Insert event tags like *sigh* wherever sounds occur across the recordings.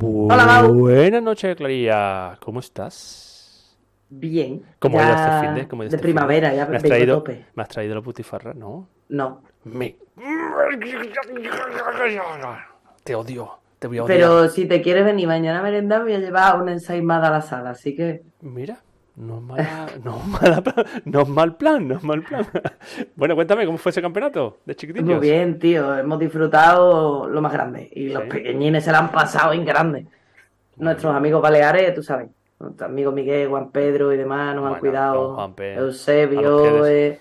Hola, Mau. Buenas noches, Clarilla. ¿Cómo estás? Bien. ¿Cómo ya este fin de? ¿Cómo ha ido de este fin primavera, ya ¿Me has traído, tope. ¿Me has traído la putifarra? No. No. Me... Te odio. Te voy a odiar. Pero si te quieres venir mañana a merendar, voy a llevar una ensaimada a la sala, así que Mira, no es, mala, *laughs* no, es mala *laughs* plan, no es mal plan, no es mal plan. *laughs* Bueno, cuéntame, ¿cómo fue ese campeonato de chiquitillos? muy bien, tío. Hemos disfrutado lo más grande. Y los pequeñines se la han pasado en grande. Nuestros amigos baleares, tú sabes. Nuestros amigos Miguel, Juan Pedro y demás nos han cuidado. Juan Pedro, Eusebio. eh,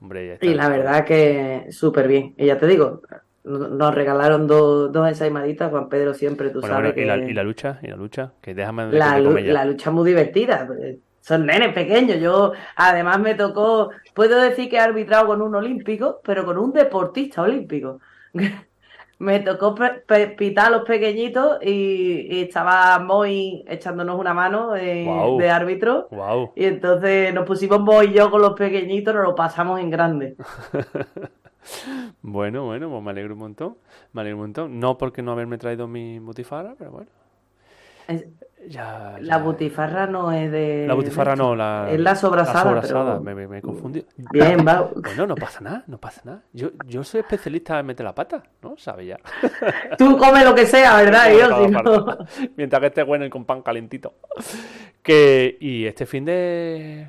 Hombre, ya está. Y la verdad que súper bien. Y ya te digo, nos regalaron dos, dos ensaimaditas. Juan Pedro siempre, tú Bueno, sabes bueno, y, la, que... y la lucha, y la lucha, que déjame La, la lucha es muy divertida. pues, Son nenes pequeños. Yo, además, me tocó. Puedo decir que he arbitrado con un olímpico, pero con un deportista olímpico. *laughs* Me tocó pitar a los pequeñitos y, y estaba Moy echándonos una mano eh, de árbitro. Wow. Y entonces nos pusimos Moy y yo con los pequeñitos, nos lo pasamos en grande. *laughs* Bueno, bueno, pues me alegro un montón. Me alegro un montón. No porque no haberme traído mi butifarra, pero bueno. Es- Ya, La butifarra no es de. La butifarra de no, la, Es la sobrasada, sobrasada, pero- me, me, me he confundido. Bien, va. Bueno, no pasa nada, no pasa nada. Yo, yo soy especialista en meter la pata, ¿no? Sabe ya. *laughs* Tú come lo que sea, ¿verdad? Yo, si no. *laughs* Mientras que esté bueno y con pan calentito. Que, y este fin de.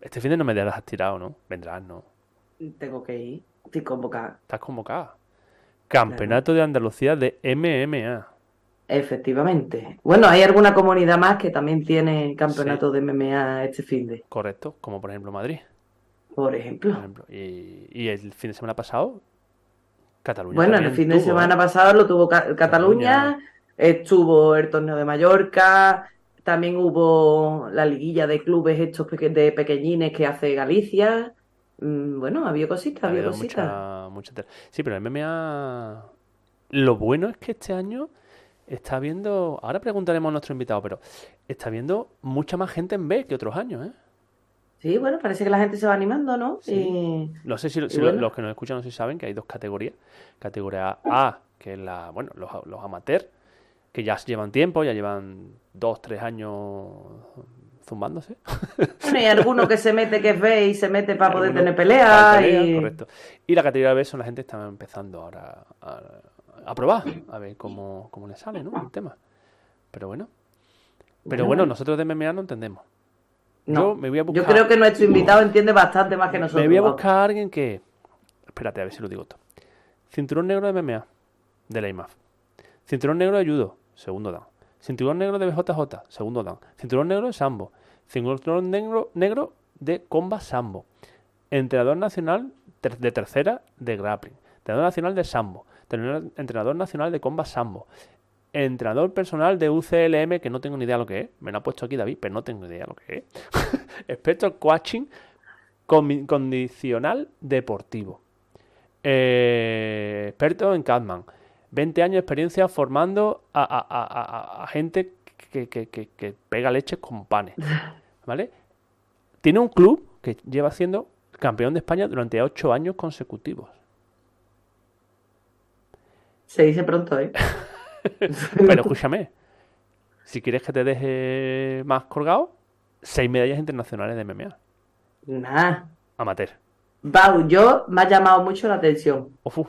Este fin de no me dejarás tirado, ¿no? Vendrás, ¿no? Tengo que ir. Estoy convocada. Estás convocada. Campeonato de Andalucía de MMA. Efectivamente. Bueno, hay alguna comunidad más que también tiene campeonato de MMA este fin de, Correcto, como por ejemplo Madrid. por ejemplo. Por ejemplo. Y, y el fin de semana pasado, Cataluña. Bueno, el fin de tuvo, semana ¿eh? pasado lo tuvo Ca- Cataluña, estuvo el torneo de Mallorca, también hubo la liguilla de clubes estos de pequeñines que hace Galicia. Mm, Bueno, había cositas, Ha había cositas. mucha, mucha. Sí, pero el MMA. Lo bueno es que este año está habiendo. Ahora preguntaremos a nuestro invitado, pero está habiendo mucha más gente en B que otros años, ¿eh? Sí, bueno, parece que la gente se va animando, ¿no? Sí. Y- No sé si, si bueno. los que nos escuchan no sé si saben que hay dos categorías. Categoría A, que es la, bueno, los, los amateurs, que ya llevan tiempo, ya llevan dos, tres años zumbándose. Bueno, y alguno que se mete que es B y se mete para poder tener pelea pelea, y... correcto. Y la categoría B son la gente que está empezando ahora a, a probar, a ver cómo, cómo le sale, ¿no? El tema. Pero bueno. Pero bueno, nosotros de MMA no entendemos. No, Yo me voy a yo creo que nuestro invitado entiende bastante más que nosotros. Me voy a buscar a alguien que. Espérate, a ver si lo digo todo. Cinturón negro de MMA, de la IMAF. Cinturón negro de judo, segundo dan. Cinturón negro de BJJ, segundo dan. Cinturón negro de sambo. Cinturón negro, negro de comba sambo. Entrenador nacional de tercera de grappling. Entrenador nacional de sambo. Entrenador, nacional de comba sambo. Entrenador personal de UCLM, que no tengo ni idea lo que es. Me lo ha puesto aquí David, pero no tengo ni idea lo que es. *laughs* Experto coaching condicional deportivo. Eh, experto en Catman. 20 años de experiencia formando a, a- a- a- a gente que, que- que- que pega leches con panes. *laughs* ¿Vale? Tiene un club que lleva siendo campeón de España durante 8 años consecutivos. Se dice pronto, ¿eh? *laughs* Pero escúchame, si quieres que te deje más colgado, 6 medallas internacionales de MMA. Nah. Amateur. Bau, yo me ha llamado mucho la atención. Ofu.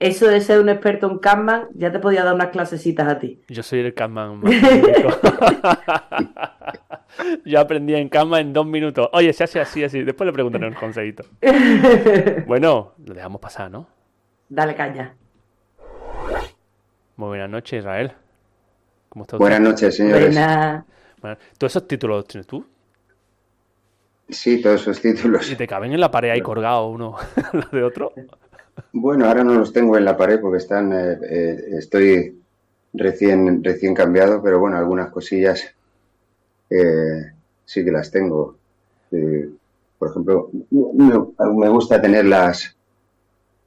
Eso de ser un experto en Kanban, ya te podía dar unas clasecitas a ti. Yo soy el Catman *laughs* más. *laughs* Yo aprendí en Catman en dos minutos. Oye, se hace así, así. Después le preguntaré un consejito. *laughs* Bueno, lo dejamos pasar, ¿no? Dale caña. Muy buenas noches, Israel. ¿Cómo estás? Buenas noches, señores. Buena. Bueno, ¿Todos esos títulos los tienes tú? Sí, todos esos títulos. ¿Y te caben en la pared ahí colgados uno al de otro? Bueno, ahora no los tengo en la pared porque están, eh, eh, estoy recién, recién cambiado, pero bueno, algunas cosillas eh, sí que las tengo. por ejemplo, me, gusta tener las,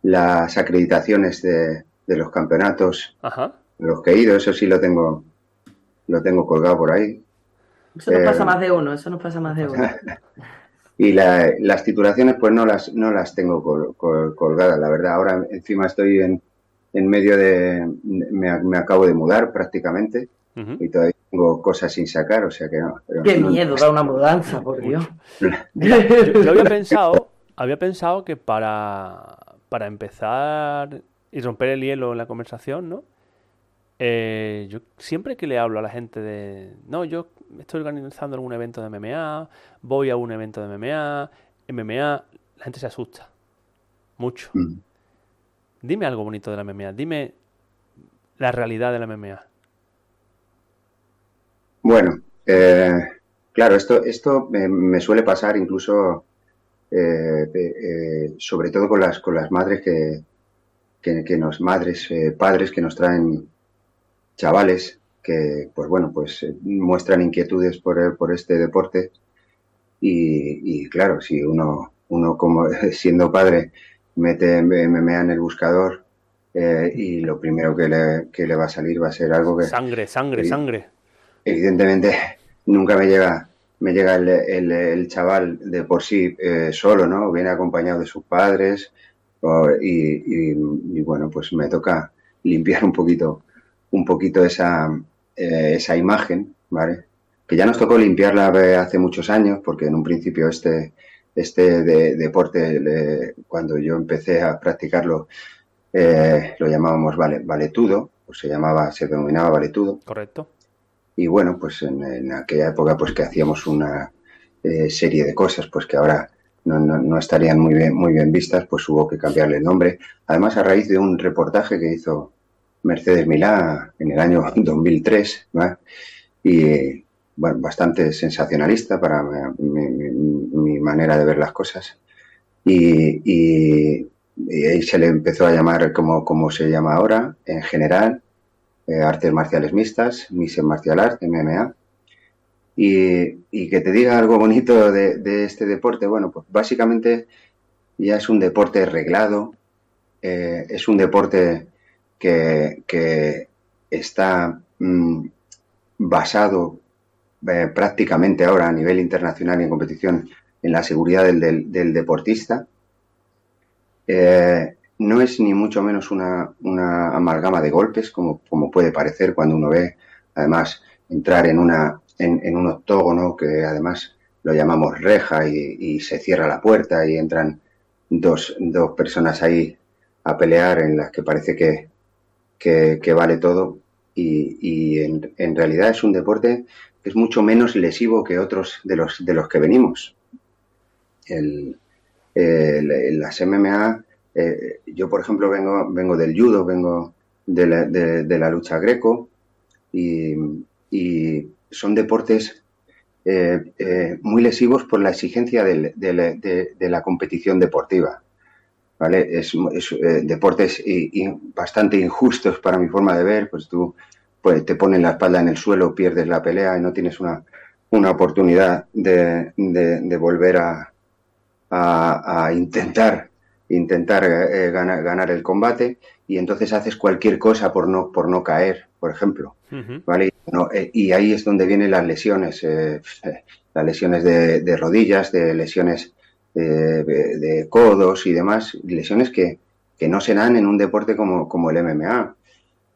las acreditaciones de, de los campeonatos, Ajá. los que he ido, eso sí lo tengo, lo tengo colgado por ahí. Eso nos pasa más de uno, eso nos pasa más de uno. *laughs* Y las titulaciones, pues no las, no las tengo colgadas, la verdad. Ahora encima estoy en, en medio de. Me, acabo de mudar prácticamente y todavía tengo cosas sin sacar, o sea que no. Qué miedo da una mudanza, por Dios. yo, había pensado, había pensado que para, para empezar y romper el hielo en la conversación, ¿no? Eh, yo siempre que le hablo a la gente de, no, yo estoy organizando algún evento de MMA, voy a un evento de MMA, MMA, la gente se asusta. Mucho. Mm. Dime algo bonito de la MMA, dime la realidad de la MMA. Bueno, eh, claro, esto, esto me, suele pasar incluso, eh, sobre todo con las, con las madres que, que, que nos, madres, padres que nos traen chavales que, pues bueno, pues eh, muestran inquietudes por, por este deporte y, claro, si uno, uno como *laughs* siendo padre mete MMA en el buscador eh, y lo primero que le, que le va a salir va a ser algo que... Sangre, sangre, sangre. Evidentemente *laughs* nunca me llega me llega el, el, chaval de por sí eh, solo, ¿no? Viene acompañado de sus padres y, y, bueno, pues me toca limpiar un poquito un poquito esa, eh, esa imagen, ¿vale? Que ya nos tocó limpiarla hace muchos años, porque en un principio este, este de, deporte, cuando yo empecé a practicarlo, eh, lo llamábamos vale, valetudo, o se llamaba, se denominaba valetudo. Correcto. Y bueno, pues en, aquella época, pues que hacíamos una eh, serie de cosas, pues que ahora no, no, no, estarían muy bien, muy bien vistas, pues hubo que cambiarle el nombre. Además, a raíz de un reportaje que hizo Mercedes Milá en el año *laughs* 2003 y bueno, bastante sensacionalista para mi, manera de ver las cosas. Y, y, ahí se le empezó a llamar como, como se llama ahora en general eh, artes marciales mixtas, Mise Martial Art, MMA y, y, que te diga algo bonito de, de, este deporte, bueno, pues básicamente ya es un deporte reglado, eh, es un deporte que, está mm, basado eh, prácticamente ahora a nivel internacional y en competición en la seguridad del, deportista, eh, no es ni mucho menos una, amalgama de golpes, como, como, puede parecer cuando uno ve, además, entrar en, una, en, un octógono que además lo llamamos reja y, se cierra la puerta y entran dos, dos personas ahí a pelear en las que parece que, que, vale todo y, en, realidad es un deporte que es mucho menos lesivo que otros de los, de los que venimos. El, las MMA, eh, yo por ejemplo vengo, vengo del judo, vengo de la, de, la lucha greco y, son deportes eh, eh, muy lesivos por la exigencia de la competición deportiva. ¿Vale? Es, eh, deportes bastante injustos para mi forma de ver, pues tú pues, te ponen la espalda en el suelo, pierdes la pelea y no tienes una, una oportunidad de, de, volver a, a, intentar intentar eh, ganar, ganar, el combate y entonces haces cualquier cosa por no por no caer, por ejemplo, ¿vale? Eh, y ahí es donde vienen las lesiones, *laughs* las lesiones de, de, rodillas, de lesiones de, codos y demás, lesiones que, no se dan en un deporte como, como el MMA.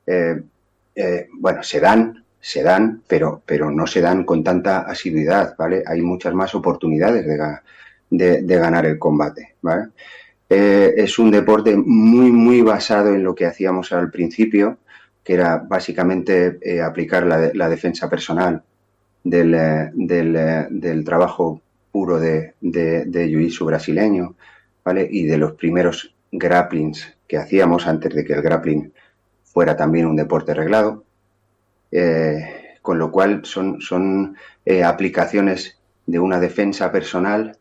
Eh, eh, bueno, se dan, se dan, pero, pero no se dan con tanta asiduidad, ¿vale? Hay muchas más oportunidades de, de, ganar el combate, ¿vale? Eh, es un deporte muy, muy basado en lo que hacíamos al principio, que era básicamente aplicar la, la, defensa personal del, del, del trabajo puro de, de, de brasileño, ¿vale? Y de los primeros grapplings que hacíamos antes de que el grappling fuera también un deporte reglado. Eh, con lo cual son, son eh, aplicaciones de una defensa personal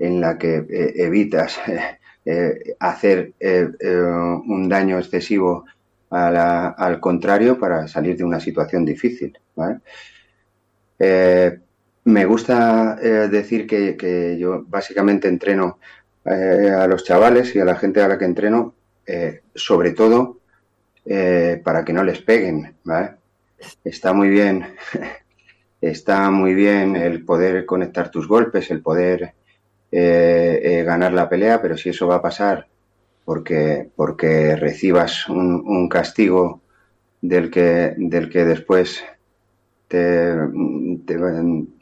en la que eh, evitas *laughs* hacer un daño excesivo al contrario para salir de una situación difícil. Me gusta decir que, yo básicamente entreno a los chavales y a la gente a la que entreno, sobre todo para que no les peguen. Está muy bien *laughs* está muy bien el poder conectar tus golpes, el poder eh, eh, ganar la pelea, pero si eso va a pasar porque, porque recibas un, castigo del que, del que después te,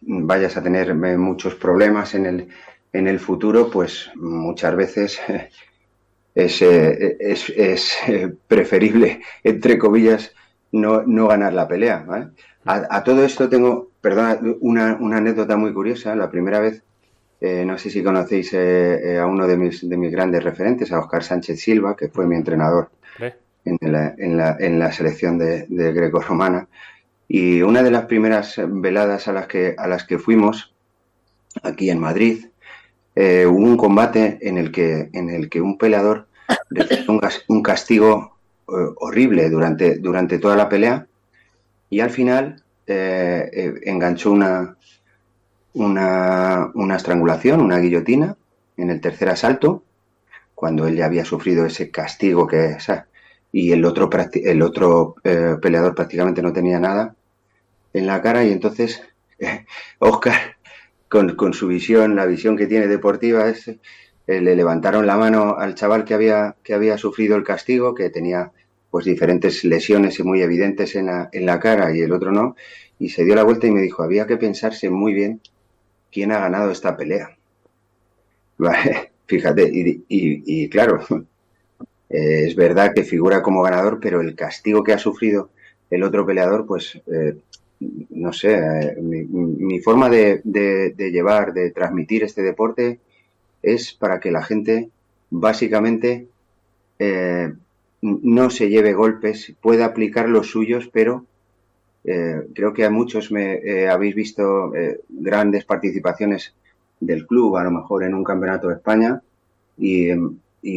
vayas a tener muchos problemas en el, en el futuro, pues muchas veces es, eh, es, es preferible, entre comillas, no, no ganar la pelea. A, todo esto tengo, perdona, una, anécdota muy curiosa. La primera vez, eh, no sé si conocéis eh, eh, a uno de mis, de mis grandes referentes, a Oscar Sánchez Silva, que fue mi entrenador en, la, en, la, en, la, selección de, greco-romana. Y una de las primeras veladas a las que, a las que fuimos, aquí en Madrid, hubo un combate en el que, en el que un peleador recibió un, un castigo horrible durante, durante toda la pelea. Y al final eh, eh, enganchó una, una, estrangulación, una guillotina en el tercer asalto, cuando él ya había sufrido ese castigo que y el otro, el otro eh, peleador prácticamente no tenía nada en la cara y entonces *laughs* Oscar con, con, su visión, la visión que tiene deportiva es, le levantaron la mano al chaval que había, que había sufrido el castigo, que tenía pues diferentes lesiones muy evidentes en la, en la cara y el otro no, y se dio la vuelta y me dijo, había que pensarse muy bien quién ha ganado esta pelea. *laughs* Fíjate, y, claro, es verdad que figura como ganador, pero el castigo que ha sufrido el otro peleador, pues, eh, no sé, eh, mi, forma de, llevar, de transmitir este deporte es para que la gente básicamente eh, no se lleve golpes, puede aplicar los suyos, pero eh, creo que a muchos me eh, habéis visto eh, grandes participaciones del club, a lo mejor en un campeonato de España, y,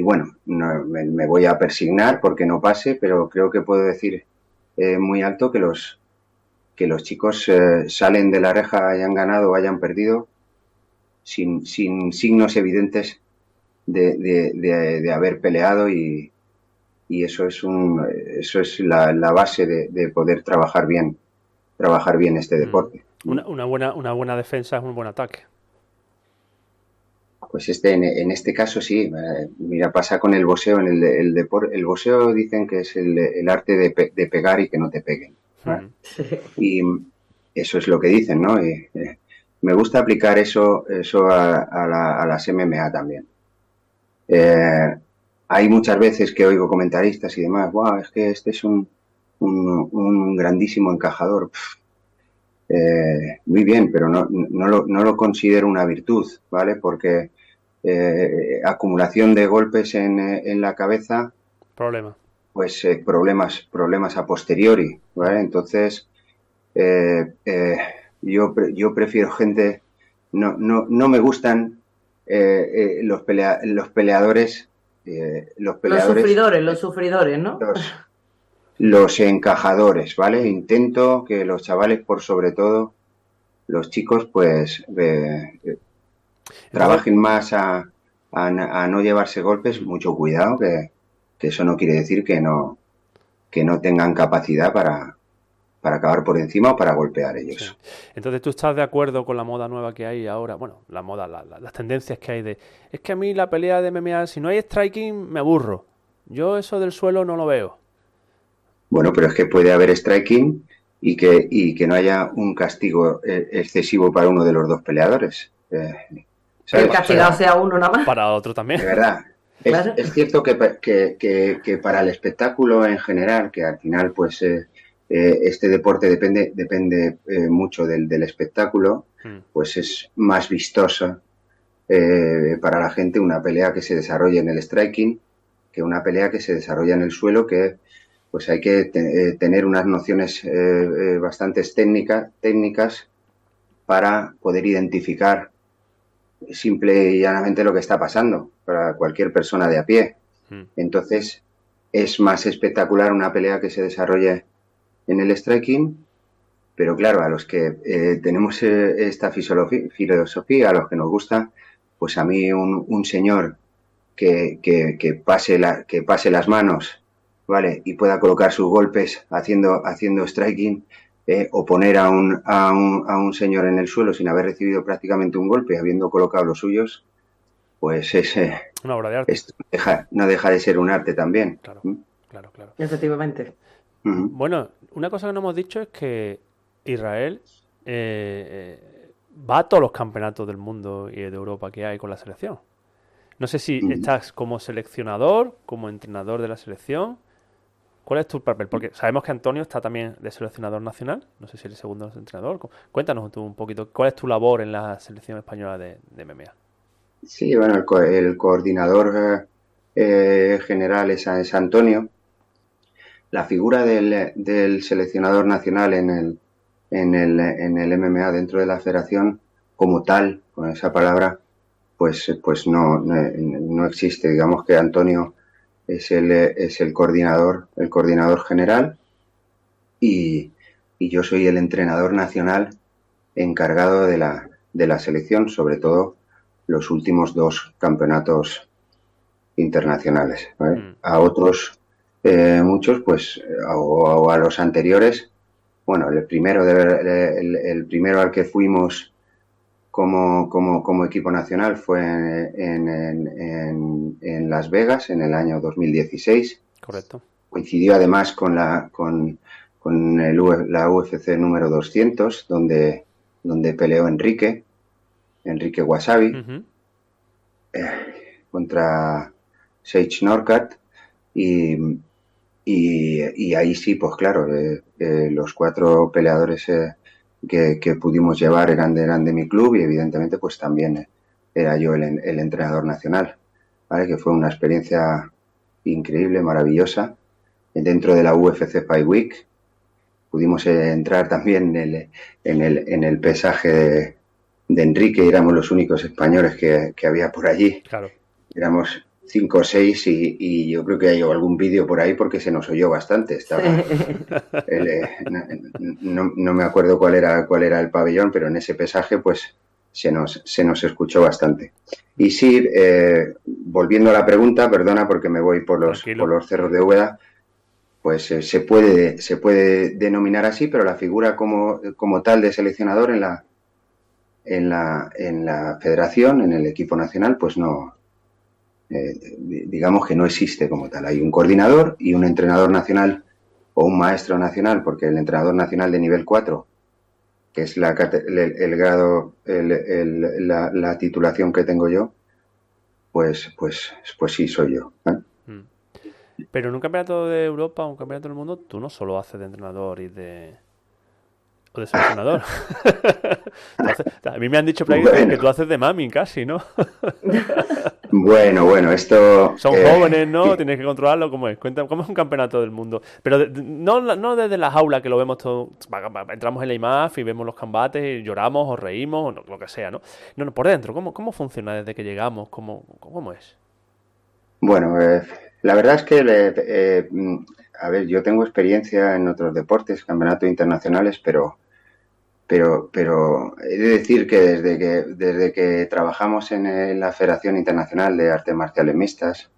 bueno, me, voy a persignar porque no pase, pero creo que puedo decir muy alto que los, que los chicos salen de la reja, hayan ganado o hayan perdido, sin, sin signos evidentes de, de haber peleado y, y eso es un eso es la, base de, poder trabajar bien trabajar bien este mm. deporte una, buena una buena defensa es un buen ataque pues este en, este caso sí eh, mira pasa con el boxeo en el, el deporte el boxeo dicen que es el, arte de, pegar y que no te peguen y eso es lo que dicen no y, eh, me gusta aplicar eso eso a, a, las MMA también. Eh, hay muchas veces que oigo comentaristas y demás, wow, es que este es un, un, grandísimo encajador. Eh, muy bien, pero no, no, lo, no, lo, considero una virtud, ¿vale? Porque eh, acumulación de golpes en, en, la cabeza. Problema. Pues eh, problemas, problemas a posteriori, ¿vale? Entonces, yo, yo prefiero gente. No, no, no me gustan los, pelea, los peleadores eh, los peleadores. Los sufridores, los sufridores, ¿no? Los, encajadores, ¿vale? Intento que los chavales, por sobre todo, los chicos, pues eh, trabajen más a, no llevarse golpes, mucho cuidado, que, que, eso no quiere decir que no, que no tengan capacidad para, para acabar por encima o para golpear ellos. Entonces, ¿tú estás de acuerdo con la moda nueva que hay ahora? Bueno, la moda, las tendencias que hay de... Es que a mí la pelea de MMA, si no hay striking, me aburro. Yo eso del suelo no lo veo. Bueno, pero es que puede haber striking y que, y que no haya un castigo eh, excesivo para uno de los dos peleadores. Eh, el castigado sea uno nada más. Para otro también. De verdad. Es, cierto que, que, que, para el espectáculo en general, que al final pues eh, eh, este deporte depende, depende eh, mucho del, espectáculo, hmm. pues es más vistosa eh, para la gente una pelea que se desarrolla en el striking que una pelea que se desarrolla en el suelo, que pues hay que tener unas nociones bastante técnicas, técnicas para poder identificar simple y llanamente lo que está pasando para cualquier persona de a pie. Mm. Entonces, es más espectacular una pelea que se desarrolle en el striking, pero claro, a los que eh, tenemos eh, esta filosofía, a los que nos gusta, pues a mí un, un señor que, que- que pase la, que pase las manos, ¿vale? Y pueda colocar sus golpes haciendo, haciendo striking, eh, o poner a un, a, un, a un señor en el suelo sin haber recibido prácticamente un golpe, habiendo colocado los suyos, pues es, eh, Una obra de arte. esto deja- no deja de ser un arte también. Claro, ¿Mm? claro, claro. Efectivamente. Bueno, una cosa que no hemos dicho es que Israel eh, va a todos los campeonatos del mundo y de Europa que hay con la selección. No sé si estás como seleccionador, como entrenador de la selección. ¿Cuál es tu papel? Porque sabemos que Antonio está también de seleccionador nacional. No sé si eres segundo entrenador. Cu- Cuéntanos tú un poquito. ¿Cuál es tu labor en la selección española de, MMA? Sí, bueno, el, el coordinador eh, eh, general es, es Antonio. La figura del, del seleccionador nacional en el, en, el, en el MMA dentro de la federación, como tal, con esa palabra, pues, pues no, no, no existe. Digamos que Antonio es el, es el coordinador, el coordinador general y, y yo soy el entrenador nacional encargado de la, de la selección, sobre todo los últimos dos campeonatos internacionales. ¿vale? Mm. A otros, eh, muchos, pues, a- o a los anteriores, bueno, el primero, de el, el primero al que fuimos como, como, como equipo nacional fue en, en- en- en Las Vegas en el año 2016 Correcto. coincidió además con la con, con el U- la UFC número 200 donde donde peleó Enrique Enrique Wasabi Ujú. contra Sage Norcat y, y, y ahí sí pues claro eh, eh, los cuatro peleadores eh, que, que pudimos llevar eran de, eran de mi club y evidentemente pues también era yo el, el entrenador nacional ¿vale? que fue una experiencia increíble maravillosa dentro de la UFC Fight Week pudimos eh, entrar también en el, en el, en el pesaje de, de Enrique éramos los únicos españoles que, que había por allí Claro. éramos cinco o seis y, y yo creo que hay algún vídeo por ahí porque se nos oyó bastante. Estaba, *laughs* el, eh, no, no- no me acuerdo cuál era, cuál era el pabellón, pero en ese pesaje pues se nos, se nos escuchó bastante. Y sí, eh, volviendo a la pregunta, perdona porque me voy por los, Tranquilo. por los cerros de Úbeda, pues eh, se, puede, se puede denominar así, pero la figura como, como tal de seleccionador en la, en la, en la federación, en el equipo nacional, pues no, eh, di- digamos que no existe como tal. Hay un coordinador y un entrenador nacional o un maestro nacional, porque el entrenador nacional de nivel 4, que es la, el, el grado, el- la, la titulación que tengo yo, pues, pues, pues sí, soy yo. ¿eh? Mm. Pero en un campeonato de Europa un campeonato del mundo, tú no solo haces de entrenador y de. O de *laughs* haces- a mí me han dicho por que- tú haces de mami casi, ¿no? *laughs* Bueno, bueno, esto... Son eh, jóvenes, ¿no? Tienes que controlarlo. ¿Cómo es? Cuenta, ¿cómo es un campeonato del mundo? Pero de- no, no desde la jaula que lo vemos todo. Entramos en la IMAF y vemos los combates y lloramos o reímos o lo que sea, ¿no? No, no, por dentro. ¿Cómo, cómo funciona desde que llegamos? ¿Cómo, cómo es? Bueno, eh, la verdad es que, eh, a ver, yo tengo experiencia en otros deportes, campeonatos internacionales, pero, pero, pero he de decir que desde que, desde que trabajamos en, la Federación Internacional de Artes Marciales Mixtas,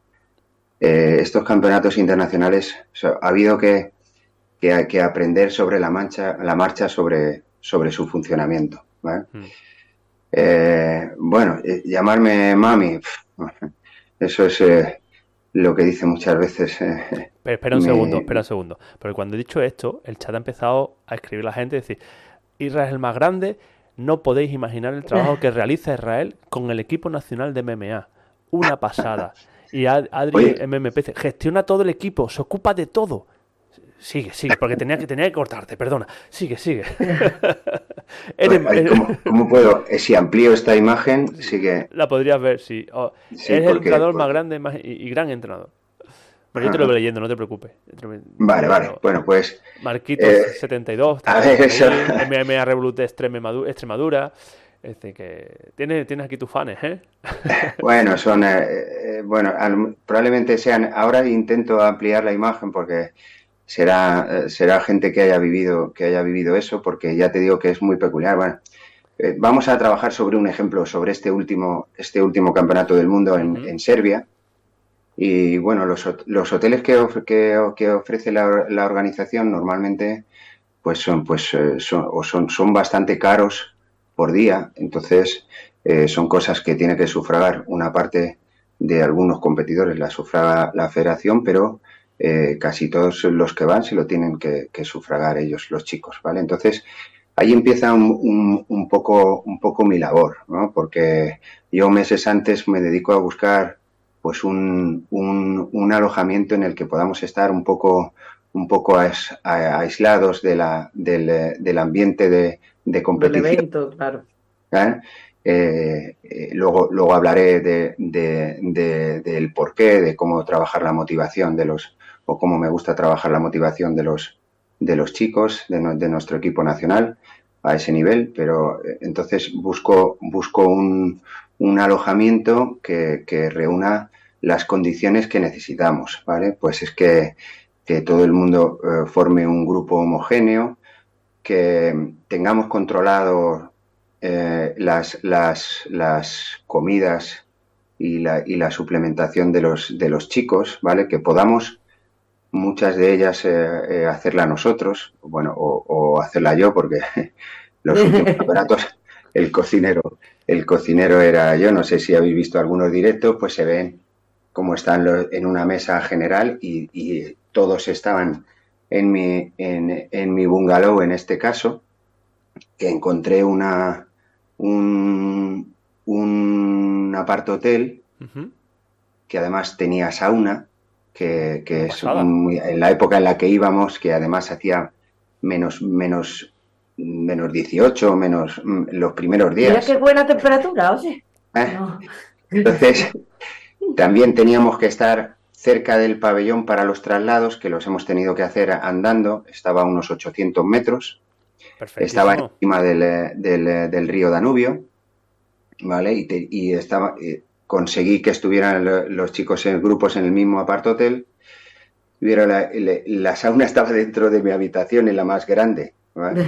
eh, estos campeonatos internacionales, o sea, ha habido que, que, que aprender sobre la, mancha, la marcha sobre, sobre su funcionamiento. ¿vale? Mm. Eh, bueno, eh, llamarme mami, *laughs* eso es lo que dice muchas veces. Pero espera un Me- segundo, espera un segundo. Porque cuando he dicho esto, el chat ha empezado a escribir la gente y decir, Israel es el más grande, no podéis imaginar el trabajo que realiza Israel con el equipo nacional de MMA. Una pasada. Y Ad- Adri Oye. MMP dice, gestiona todo el equipo, se ocupa de todo. Sigue, sigue, porque tenía que, tenía que cortarte, perdona. Sigue, sigue. *laughs* ¿cómo, cómo puedo? Eh, Si amplío esta imagen, sí que. la podrías ver, sí. Oh, Sí, eres el porque- entrenador más grande más- y, y gran entrenador. Bueno, yo te lo voy leyendo, no te preocupes. Vale, vale. Bueno, pues Marquitos Eh, 72, a ver, eso- MMA Revolut Extremadura, Es decir, que tienes, tienes aquí tus fans, ¿eh? *laughs* bueno, son, eh, eh, bueno, probablemente sean, ahora intento ampliar la imagen porque será, eh, será gente que haya vivido, que haya vivido eso, porque ya te digo que es muy peculiar. Bueno, vamos a trabajar sobre un ejemplo, sobre este último, este último campeonato del mundo en, en Serbia. Y bueno, los, los hoteles que, que, que ofrece la, la, organización normalmente pues son, pues, son, son, son bastante caros por día. Entonces, eh, son cosas que tiene que sufragar una parte de algunos competidores, la sufraga la federación, pero eh, casi todos los que van se lo tienen que, sufragar ellos, los chicos, ¿vale? Entonces, ahí empieza un, un, poco, un poco mi labor, ¿no? Porque yo meses antes me dedico a buscar pues un, un, alojamiento en el que podamos estar un poco un poco aislados de la, del, del ambiente de, de competición. Del evento, claro. ¿Eh? Eh, eh, luego, luego hablaré de, de, del porqué, de cómo trabajar la motivación de los, o cómo me gusta trabajar la motivación de los, de los chicos de, de nuestro equipo nacional a ese nivel, pero entonces busco, busco un, un alojamiento que, que, reúna las condiciones que necesitamos, ¿vale? Pues es que, que todo el mundo forme un grupo homogéneo, que tengamos controlado eh, las, las, las, comidas y la, y la, suplementación de los, de los chicos, ¿vale? Que podamos muchas de ellas eh, eh, hacerla nosotros, bueno, o, o, hacerla yo, porque *laughs* los últimos *laughs* aparatos, el cocinero, el cocinero era yo, no sé si habéis visto algunos directos, pues se ven cómo están los, en una mesa general y, y todos estaban en mi, en, en mi bungalow en este caso, que encontré una, un, un aparto hotel que además tenía sauna, que, que es muy, en la época en la que íbamos, que además hacía menos, menos, menos 18, menos mm, los primeros días. Mira qué buena temperatura, oye. ¿Eh? Entonces, también teníamos que estar cerca del pabellón para los traslados, que los hemos tenido que hacer andando, estaba a unos 800 metros, estaba encima del, del, del, río Danubio, ¿vale? Y, te, y estaba, eh, conseguí que estuvieran los chicos en grupos en el mismo apart hotel. La, la, la, sauna *laughs* estaba dentro de mi habitación, en la más grande. ¿Vale?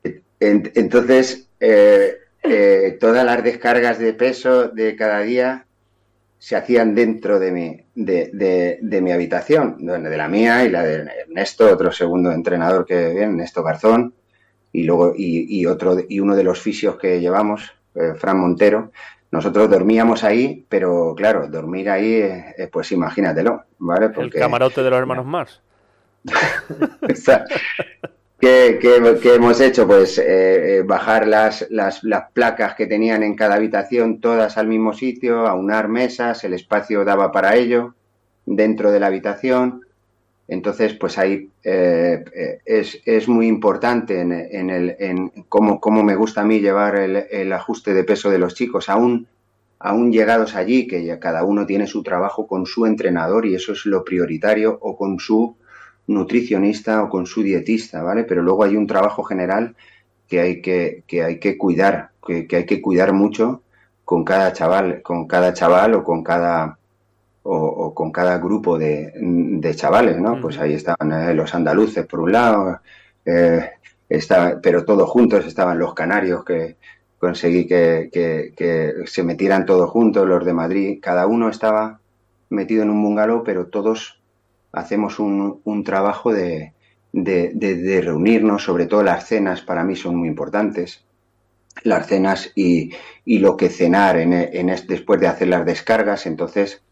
*laughs* Entonces, eh, eh, todas las descargas de peso de cada día se hacían dentro de mi, de, de, de, mi habitación, de la mía y la de Ernesto, otro segundo entrenador que viene, Ernesto Garzón, y luego y, y, otro y uno de los fisios que llevamos, eh, Fran Montero. Nosotros dormíamos ahí, pero claro, dormir ahí, eh, pues imagínatelo, ¿vale? Porque... El camarote de los hermanos Mars. *laughs* ¿Qué, hemos hecho? Pues eh, eh, bajar las, las, las, placas que tenían en cada habitación, todas al mismo sitio, aunar mesas, el espacio daba para ello, dentro de la habitación. Entonces, pues ahí eh, es, es, muy importante en, en, el, en cómo, cómo, me gusta a mí llevar el, el, ajuste de peso de los chicos, aún, aún llegados allí, que cada uno tiene su trabajo con su entrenador y eso es lo prioritario, o con su nutricionista o con su dietista, ¿vale? Pero luego hay un trabajo general que hay que, que hay que cuidar, que, que, hay que cuidar mucho con cada chaval, con cada chaval o con cada o, o con cada grupo de, de chavales, ¿no? Mm. Pues ahí estaban eh, los andaluces por un lado, eh, estaba, pero todos juntos estaban los canarios que conseguí que, que, que se metieran todos juntos, los de Madrid, cada uno estaba metido en un bungalow, pero todos hacemos un, un trabajo de, de, reunirnos, sobre todo las cenas para mí son muy importantes, las cenas y, y lo que cenar en, en después de hacer las descargas, entonces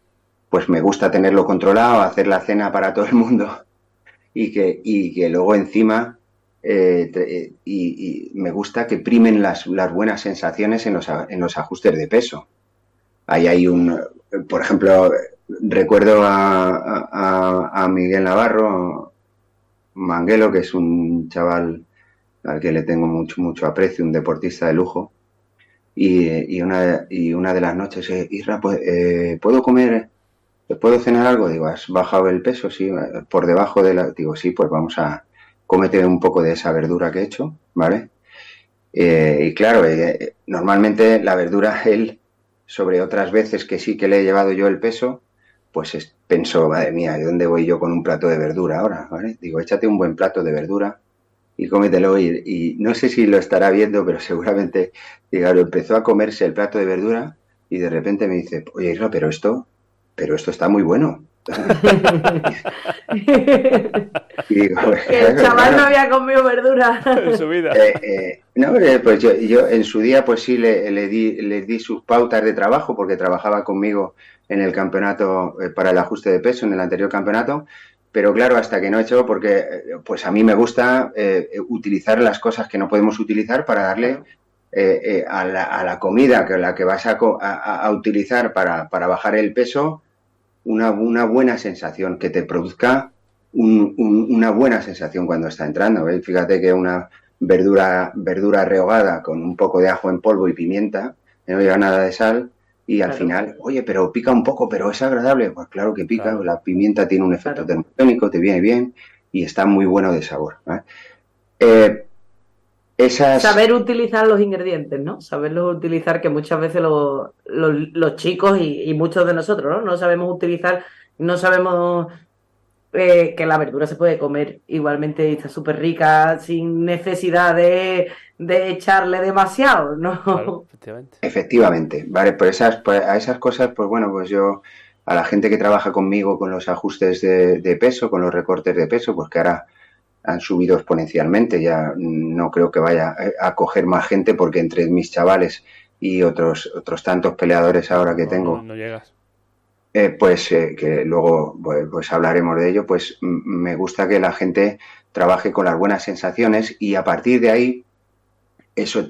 pues me gusta tenerlo controlado, hacer la cena para todo el mundo *laughs* y que, y que luego encima eh, y, y, me gusta que primen las, las buenas sensaciones en los, en los ajustes de peso. Ahí hay un, por ejemplo, recuerdo a, Miguel Navarro, Manguelo, que es un chaval al que le tengo mucho, mucho aprecio, un deportista de lujo. Y, una, y una de las noches, eh, Isra, pues, eh, ¿puedo comer, puedo cenar algo? Digo, ¿has bajado el peso? Sí, por debajo de la... Digo, sí, pues vamos a... Cómete un poco de esa verdura que he hecho, ¿vale? Eh, y claro, eh, normalmente la verdura, él, sobre otras veces que sí que le he llevado yo el peso, pues es, pensó, madre mía, ¿de dónde voy yo con un plato de verdura ahora? ¿Vale? Digo, échate un buen plato de verdura y cómetelo. Y, y no sé si lo estará viendo, pero seguramente, digamos, empezó a comerse el plato de verdura y de repente me dice, oye, Isra, pero esto, pero esto está muy bueno. *laughs* el chaval no había comido verdura *laughs* en su vida. Eh, eh, no, eh, pues yo, yo, en su día pues sí le, le, di, le di sus pautas de trabajo porque trabajaba conmigo en el campeonato para el ajuste de peso, en el anterior campeonato, pero claro, hasta que no he hecho, porque pues a mí me gusta eh, utilizar las cosas que no podemos utilizar para darle eh, eh, a, la, a, la, comida que la que vas a, a, a utilizar para, para, bajar el peso una, una, buena sensación, que te produzca un, un, una buena sensación cuando está entrando. ¿ves? Fíjate que una verdura, verdura rehogada con un poco de ajo en polvo y pimienta, no lleva nada de sal, y al claro. final, oye, pero pica un poco, pero es agradable. Pues claro que pica, claro. la pimienta tiene un efecto claro. termogénico, te viene bien y está muy bueno de sabor. ¿eh? Eh, esas... Saber utilizar los ingredientes, ¿no? Saberlos utilizar, que muchas veces los, los, los chicos y, y, muchos de nosotros, ¿no? No sabemos utilizar, no sabemos eh, que la verdura se puede comer igualmente y está súper rica sin necesidad de, de, echarle demasiado, ¿no? Claro, *laughs* efectivamente. efectivamente. Vale, pues esas, pues a esas cosas, pues bueno, pues yo a la gente que trabaja conmigo con los ajustes de, de peso, con los recortes de peso, pues que ahora han subido exponencialmente. Ya no creo que vaya a coger más gente porque entre mis chavales y otros otros tantos peleadores ahora que no, tengo, no, no llegas. Eh, pues eh, que luego pues, pues, hablaremos de ello. Pues me gusta que la gente trabaje con las buenas sensaciones y a partir de ahí eso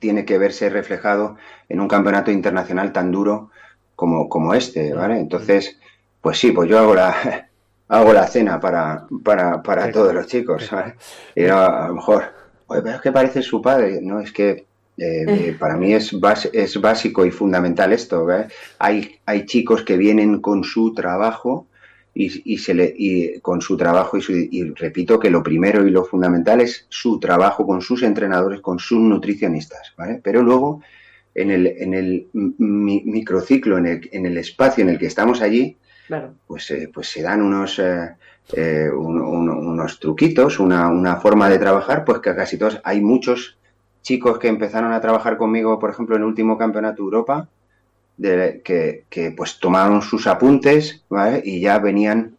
tiene que verse reflejado en un campeonato internacional tan duro como, como este, ¿vale? Entonces, pues sí, pues yo hago la, *laughs* hago la cena para, para, para todos los chicos. ¿sabes? Y no, a lo mejor, oye, pero es que parece su padre. No, es que eh, para mí es, bas es básico y fundamental esto. ¿ves? Hay, hay chicos que vienen con su trabajo y, y, se le, y con su trabajo y, su, y, repito que lo primero y lo fundamental es su trabajo con sus entrenadores, con sus nutricionistas. ¿vale? Pero luego en el, en el mi, microciclo, en el, en el espacio en el que estamos allí, Claro. Pues, eh, pues se dan unos, eh, eh, un, un, unos truquitos, una, una, forma de trabajar, pues que casi todos, hay muchos chicos que empezaron a trabajar conmigo, por ejemplo, en el último campeonato de Europa, de, que, que, pues tomaron sus apuntes ¿vale? y ya venían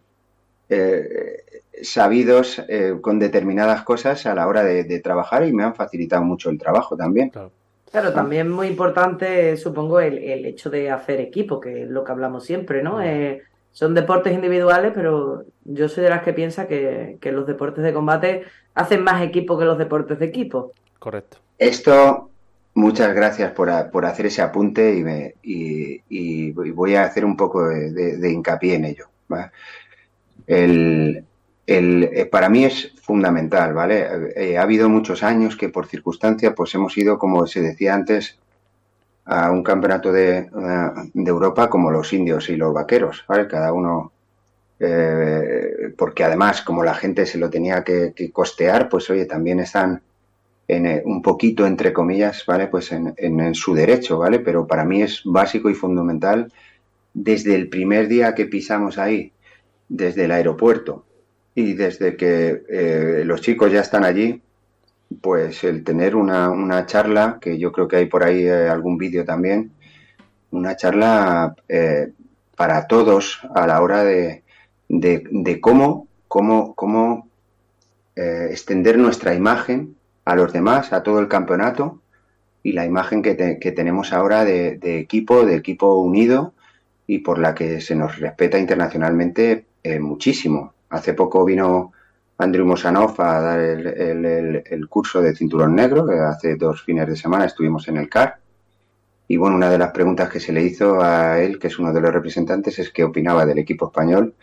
sabidos con determinadas cosas a la hora de, de, trabajar y me han facilitado mucho el trabajo también. Claro. Claro, también muy importante, supongo, el, el, hecho de hacer equipo, que es lo que hablamos siempre, ¿no? Eh, son deportes individuales, pero yo soy de las que piensa que, que, los deportes de combate hacen más equipo que los deportes de equipo. Correcto. Esto, muchas gracias por, por hacer ese apunte y, me, y, voy a hacer un poco de, hincapié en ello. El, el, eh, para mí es fundamental, ¿vale? Eh, ha habido muchos años que por circunstancia pues hemos ido, como se decía antes, a un campeonato de, de, Europa como los indios y los vaqueros, ¿vale? Cada uno, eh, porque además como la gente se lo tenía que costear, pues oye, también están en, eh, un poquito, entre comillas, ¿vale? Pues en, en, su derecho, ¿vale? Pero para mí es básico y fundamental desde el primer día que pisamos ahí, desde el aeropuerto, y desde que eh, los chicos ya están allí, pues el tener una, una charla, que yo creo que hay por ahí eh, algún vídeo también, una charla para todos a la hora de, de, de cómo, cómo, cómo extender nuestra imagen a los demás, a todo el campeonato y la imagen que, te, que tenemos ahora de, equipo, de equipo unido y por la que se nos respeta internacionalmente eh, muchísimo. Hace poco vino Andrew Mosanov a dar el, curso de cinturón negro, hace dos fines de semana estuvimos en el CAR. Y bueno, una de las preguntas que se le hizo a él, que es uno de los representantes, es qué opinaba del equipo español.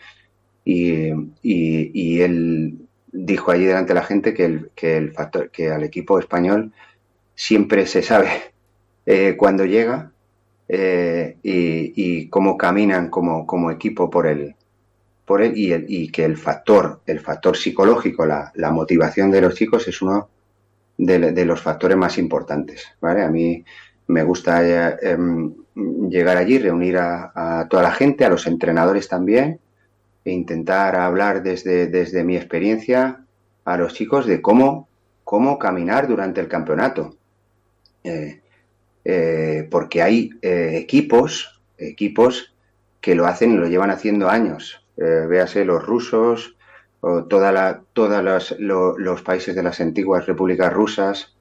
Y él dijo allí delante de la gente que, el, que, el factor, que al equipo español siempre se sabe *laughs* eh, cuando llega eh, y, cómo caminan como, como equipo por el, por él y, el, y, que el factor, el factor psicológico, la, la, motivación de los chicos es uno de, los factores más importantes, ¿vale? A mí me gusta eh, em, llegar allí, reunir a, toda la gente, a los entrenadores también, e intentar hablar desde, desde mi experiencia a los chicos de cómo, cómo caminar durante el campeonato. Eh, eh, porque hay equipos, equipos que lo hacen, lo llevan haciendo años. véase los rusos, o toda la, todos los países de las antiguas repúblicas rusas,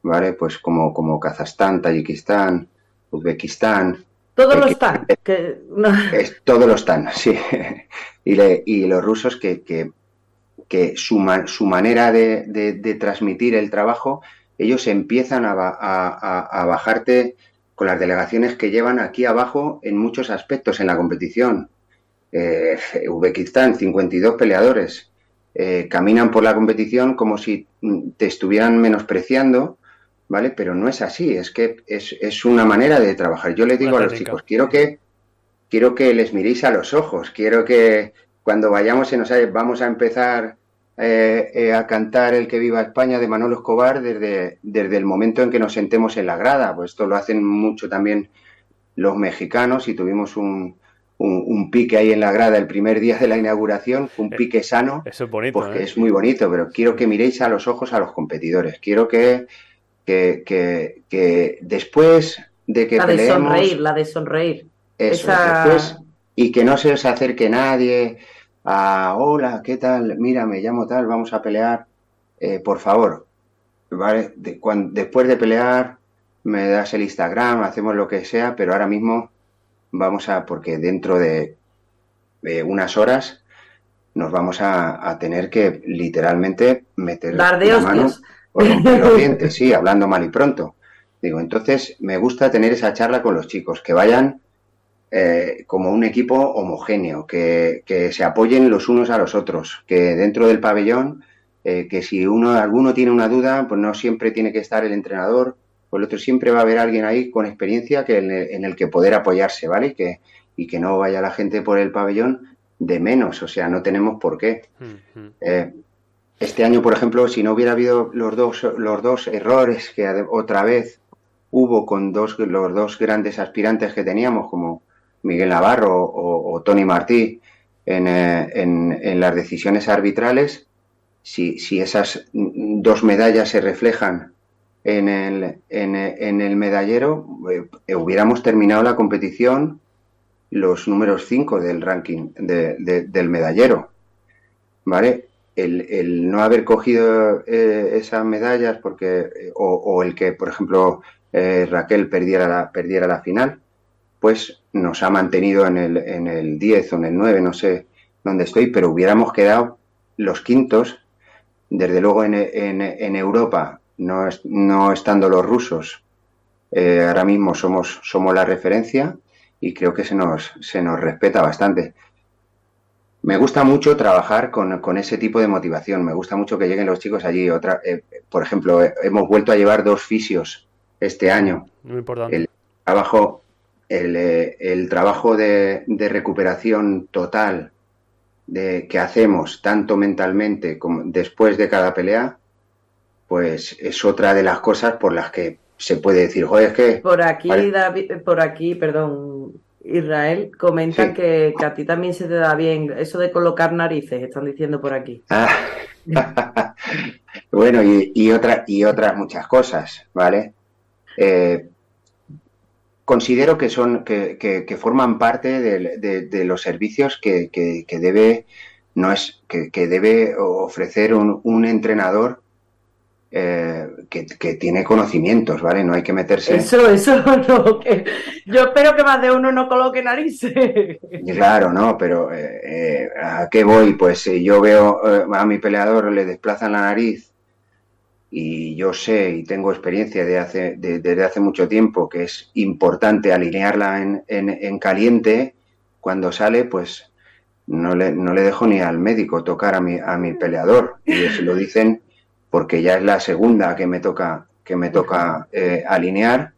¿vale? Pues como, como Kazajstán, Tayikistán, Uzbekistán. Todos los están. Que, es, todos los están, sí. y, y, los rusos que, que, que su, su, manera de, de, transmitir el trabajo, ellos empiezan a, a, a, bajarte con las delegaciones que llevan aquí abajo en muchos aspectos en la competición. Eh, Uzbekistán, 52 peleadores, eh, caminan por la competición como si te estuvieran menospreciando, ¿vale? Pero no es así, es que es, una manera de trabajar. Yo les digo a los chicos, quiero que, quiero que les miréis a los ojos, quiero que cuando vayamos en vamos a empezar eh, eh, a cantar El que viva España de Manolo Escobar desde, desde el momento en que nos sentemos en la grada, pues esto lo hacen mucho también los mexicanos y tuvimos un, un, pique ahí en la grada el primer día de la inauguración, un eh, pique sano. Eso es bonito. Porque ¿eh? es muy bonito, pero quiero que miréis a los ojos a los competidores. Quiero que, que, que, después de que la de sonreír, la de sonreír. Eso, después, y que no se os acerque nadie a, hola, ¿qué tal? Mira, me llamo tal, vamos a pelear. Eh, por favor, ¿vale? después de pelear, me das el Instagram, hacemos lo que sea, pero ahora mismo vamos a, porque dentro de, unas horas nos vamos a, tener que literalmente meter Dar de la mano por *laughs* los dientes, sí, hablando mal y pronto. Digo, entonces me gusta tener esa charla con los chicos, que vayan eh, como un equipo homogéneo, que, que, se apoyen los unos a los otros, que dentro del pabellón, eh, que si uno, alguno tiene una duda, pues no siempre tiene que estar el entrenador por el otro siempre va a haber alguien ahí con experiencia que en, el, que poder apoyarse, ¿vale? Y que, y que no vaya la gente por el pabellón de menos, o sea, no tenemos por qué. Eh, este año, por ejemplo, si no hubiera habido los dos, los dos errores que otra vez hubo con dos, los dos grandes aspirantes que teníamos, como Miguel Navarro o, Tony Martí, en, eh, en, en, las decisiones arbitrales, si, si esas dos medallas se reflejan en el, en, el medallero, eh, hubiéramos terminado la competición los números 5 del ranking del medallero. ¿Vale? El, no haber cogido eh, esas medallas porque eh, o, el que, por ejemplo, Raquel perdiera la, perdiera la final, pues nos ha mantenido en el, en el 10 o en el 9, no sé dónde estoy, pero hubiéramos quedado los quintos, desde luego en, en, en Europa no, no estando los rusos, eh, ahora mismo somos, somos la referencia y creo que se nos, se nos respeta bastante. Me gusta mucho trabajar con, ese tipo de motivación, me gusta mucho que lleguen los chicos allí. Otra, eh, por ejemplo, eh, hemos vuelto a llevar dos fisios este año. Muy importante. El trabajo, el, el trabajo de, de, recuperación total de, que hacemos, tanto mentalmente como después de cada pelea, pues es otra de las cosas por las que se puede decir, joder, es que... Por aquí, David, por aquí, perdón, Israel, comentan que, a ti también se te da bien eso de colocar narices, están diciendo por aquí. Ah. *laughs* bueno, y, y, y otras muchas cosas, ¿vale? Eh, considero que son que, que, forman parte de, los servicios que, debe no es que, debe ofrecer un, un entrenador eh, que, tiene conocimientos, ¿vale? No hay que meterse. Eso, eso, *laughs* no. Que... Yo espero que más de uno no coloque narices. Claro, no, pero eh, eh, ¿a qué voy? Pues yo veo a mi peleador, le desplazan la nariz y yo sé y tengo experiencia de hace, desde hace mucho tiempo que es importante alinearla en, en, caliente. Cuando sale, pues no le, no le dejo ni al médico tocar a mi, a mi peleador. Y eso lo dicen porque ya es la segunda que me toca, que me toca eh, alinear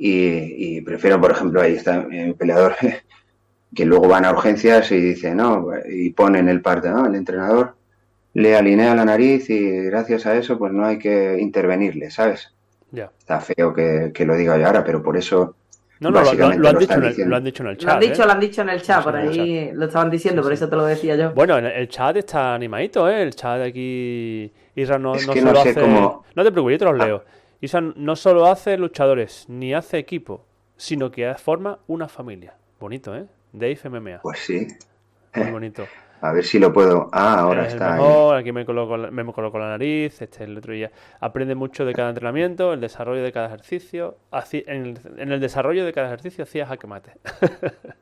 y, prefiero, por ejemplo, ahí está el peleador *laughs* que luego van a urgencias y dice, no, y ponen el parte, ¿no? El entrenador le alinea la nariz y gracias a eso pues no hay que intervenirle, ¿sabes? Ya. Está feo que, que lo diga yo ahora, pero por eso No, no, lo, lo- lo han lo dicho en el, diciendo. lo han dicho en el Lo chat. han dicho, ¿eh? lo han dicho en el chat, por Lo ahí lo estaban diciendo, Sí, por eso te lo decía yo. Bueno, en el- el chat está animadito, ¿eh? El chat de aquí. Isra no, Es no que solo no sé hace. cómo- No te preocupes, yo te los Ah. leo. Isra no solo hace luchadores, ni hace equipo, sino que forma una familia. Bonito, ¿eh? Dave MMA. pues sí. Muy bonito. A ver si lo puedo. Ah, ahora Es está ahí. mejor, aquí me coloco, la- me coloco la nariz, este el otro día. Aprende mucho de cada entrenamiento, el desarrollo de cada ejercicio. Haci- en, el, en el desarrollo de cada ejercicio hacía jaque mate. *laughs*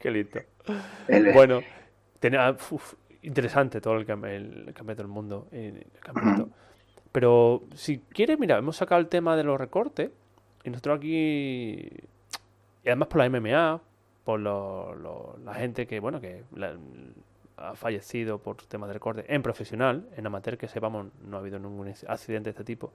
Qué lindo. El- Bueno, tenía, uf, interesante todo el, el campeonato del mundo. eh, el campeonato. *clears throat* Pero si quieres, mira, hemos sacado el tema de los recortes y nosotros aquí, y además por la MMA, por lo- lo- la gente que, bueno, que la- ha fallecido por temas de recorte en profesional, en amateur, que sepamos, no ha habido ningún accidente de este tipo,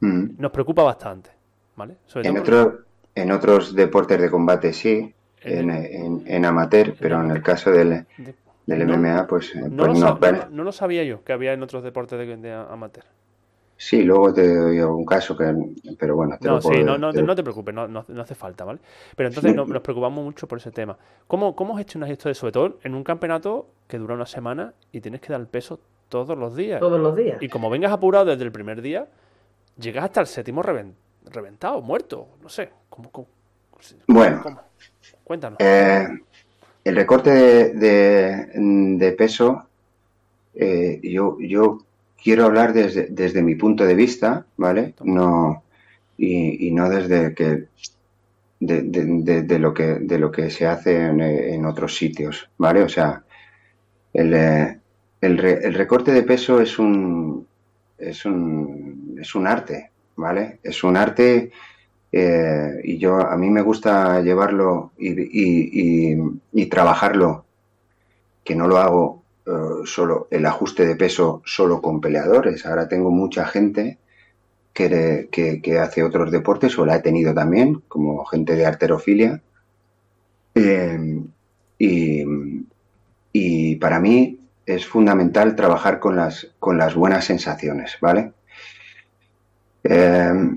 Mm. nos preocupa bastante, ¿vale? Sobre En, todo otro, en otros deportes de combate sí, En en, en- amateur, pero en el caso del, de- del MMA, pues, eh, no, pues lo no. sab- ¿vale? no- no lo sabía yo, que había en otros deportes de, de amateur. Sí, luego te doy un caso, que, pero bueno, te No, lo puedo sí, no, no, te- no te preocupes, no, no, no hace falta, ¿vale? Pero entonces no- nos preocupamos mucho por ese tema. ¿Cómo, cómo gestionas esto de, sobre todo en un campeonato que dura una semana y tienes que dar el peso todos los días? Todos los días. Y como vengas apurado desde el primer día, llegas hasta el séptimo reven- reventado, muerto, no sé. ¿Cómo, cómo- Bueno. cómo? Cuéntanos. Eh, el recorte de, de- de peso, eh, yo, yo quiero hablar desde, desde mi punto de vista, ¿vale? No, y, y no desde que de, de- de- de lo que de lo que se hace en, en otros sitios, ¿vale? O sea, el, eh, el, re- el recorte de peso es un es un es un arte, ¿vale? Es un arte eh, y yo a mí me gusta llevarlo y, y- y- y trabajarlo, que no lo hago eh, solo el ajuste de peso solo con peleadores. Ahora tengo mucha gente que, que- hace otros deportes o la he tenido también, como gente de arterofilia. Eh, y, y para mí es fundamental trabajar con las, con las buenas sensaciones, ¿vale? Eh,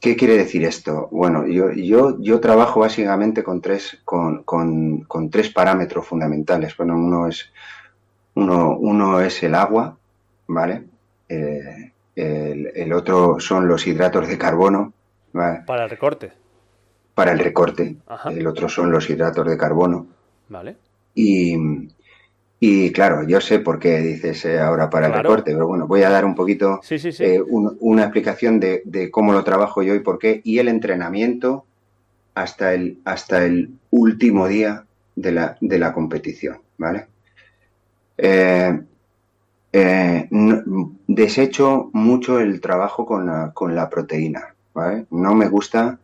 ¿Qué quiere decir esto? Bueno, yo, yo, yo trabajo básicamente con tres, con, con- con tres parámetros fundamentales. Bueno, uno es, uno, uno es el agua, ¿vale? Eh, el, el otro son los hidratos de carbono, ¿vale? Para el recorte, Para el recorte. Ajá. El otro son los hidratos de carbono. ¿vale? Y, y claro, yo sé por qué dices eh, ahora para el recorte, pero bueno, voy a dar un poquito Sí, sí, sí. eh, un- una explicación de, de cómo lo trabajo yo y por qué, y el entrenamiento hasta el, hasta el último día de la, de la competición, ¿vale? Eh, eh, desecho mucho el trabajo con la, con la proteína, ¿vale? No me gusta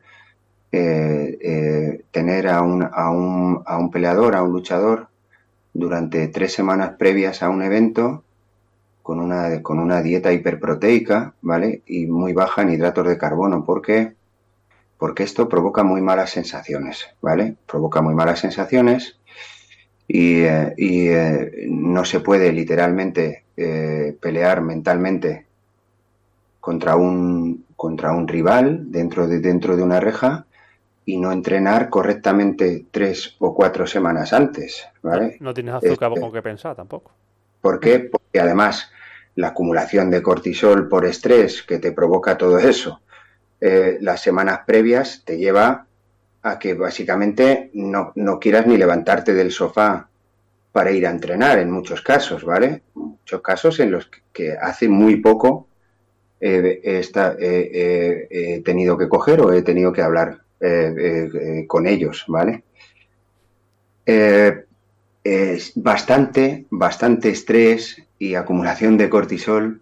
eh, eh, tener a un, a, un, a un peleador, a un luchador, durante tres semanas previas a un evento con una, con una dieta hiperproteica, ¿vale? Y muy baja en hidratos de carbono, porque porque esto provoca muy malas sensaciones, ¿vale? Provoca muy malas sensaciones y, eh, y, eh, no se puede literalmente eh, pelear mentalmente contra un, contra un rival dentro de, dentro de una reja y no entrenar correctamente tres o cuatro semanas antes, ¿vale? No tienes azúcar Este- con que pensar tampoco. ¿Por qué? Porque además la acumulación de cortisol por estrés que te provoca todo eso, las semanas previas te lleva a que básicamente no, no quieras ni levantarte del sofá para ir a entrenar en muchos casos, ¿vale? Muchos casos en los que, hace muy poco eh, eh, eh, he tenido que coger o he tenido que hablar con ellos, ¿vale? Es bastante, bastante estrés y acumulación de cortisol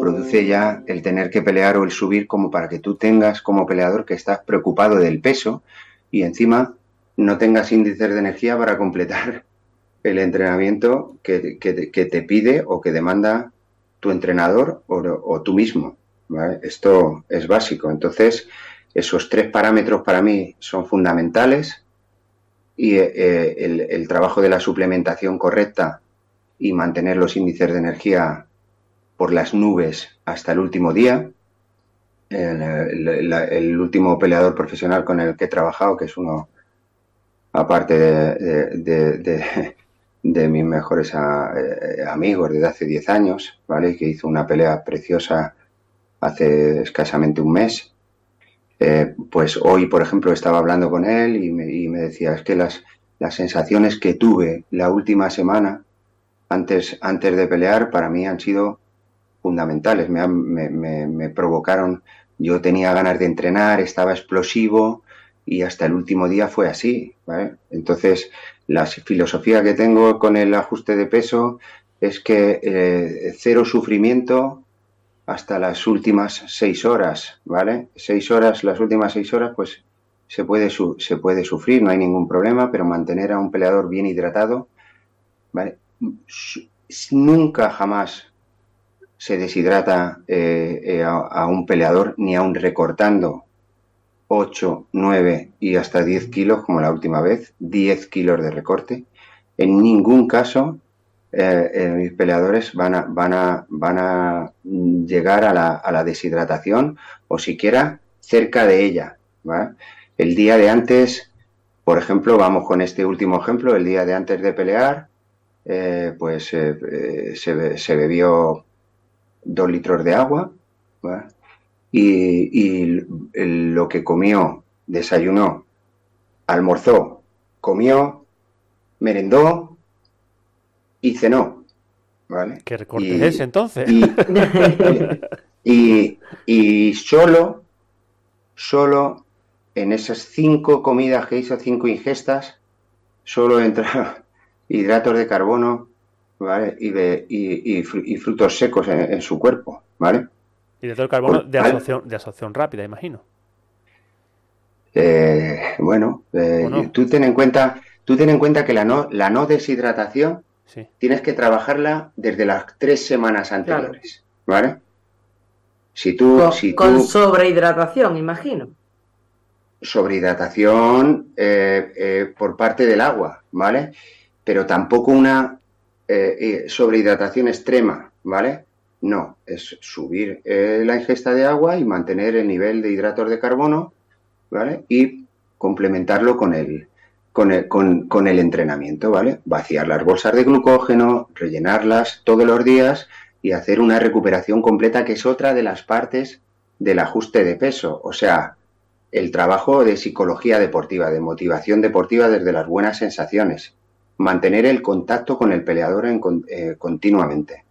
produce ya el tener que pelear o el subir como para que tú tengas como peleador que estás preocupado del peso y encima no tengas índices de energía para completar *laughs* el entrenamiento que, que- te pide o que demanda tu entrenador o, tú mismo. ¿vale? Esto es básico. Entonces, esos tres parámetros para mí son fundamentales y eh, el, el trabajo de la suplementación correcta y mantener los índices de energía por las nubes hasta el último día. El, último peleador profesional con el que he trabajado, que es uno, aparte de, de, *laughs* mis mejores eh, amigos desde hace 10 años, ¿vale? Que hizo una pelea preciosa hace escasamente un mes. Eh, pues hoy, por ejemplo, estaba hablando con él y me, y me decía, es que las, las sensaciones que tuve la última semana antes, antes de pelear para mí han sido fundamentales. Me, me, provocaron, yo tenía ganas de entrenar, estaba explosivo y hasta el último día fue así. Entonces, la filosofía que tengo con el ajuste de peso es que eh, cero sufrimiento hasta las últimas seis horas, ¿vale? Seis horas, las últimas seis horas, pues se puede, se puede sufrir, no hay ningún problema, pero mantener a un peleador bien hidratado, ¿vale? Nunca jamás se deshidrata eh, eh, a, un peleador ni aun recortando 8, 9 y hasta 10 kilos como la última vez, 10 kilos de recorte. En ningún caso eh, mis peleadores van a, van, a, van a llegar a la, a la deshidratación o siquiera cerca de ella. El día de antes, por ejemplo, vamos con este último ejemplo, el día de antes de pelear, pues se, se bebió dos litros de agua y, lo que comió, desayunó, almorzó, comió, merendó y cenó. ¿vale? ¿Qué recorte es entonces? *laughs* Y, y, solo, solo en esas cinco comidas que hizo, cinco ingestas, solo entraron *laughs* hidratos de carbono, ¿vale? Y, de, y, y, frutos secos en, su cuerpo, ¿vale? Y de todo el carbono de absorción, de absorción rápida, imagino. Eh, bueno, eh, tú ten en cuenta, tú ten en cuenta que la no, la no deshidratación tienes que trabajarla desde las tres semanas anteriores, ¿vale? Si tú, con, si con sobrehidratación, imagino. Sobrehidratación eh, por parte del agua, ¿vale? Pero tampoco una eh, sobrehidratación extrema, ¿vale? No, es subir eh, la ingesta de agua y mantener el nivel de hidratos de carbono, ¿vale? Y complementarlo con el, con el, con, el entrenamiento, ¿vale? Vaciar las bolsas de glucógeno, rellenarlas todos los días y hacer una recuperación completa, que es otra de las partes del ajuste de peso. O sea, el trabajo de psicología deportiva, de motivación deportiva desde las buenas sensaciones mantener el contacto con el peleador eh, continuamente.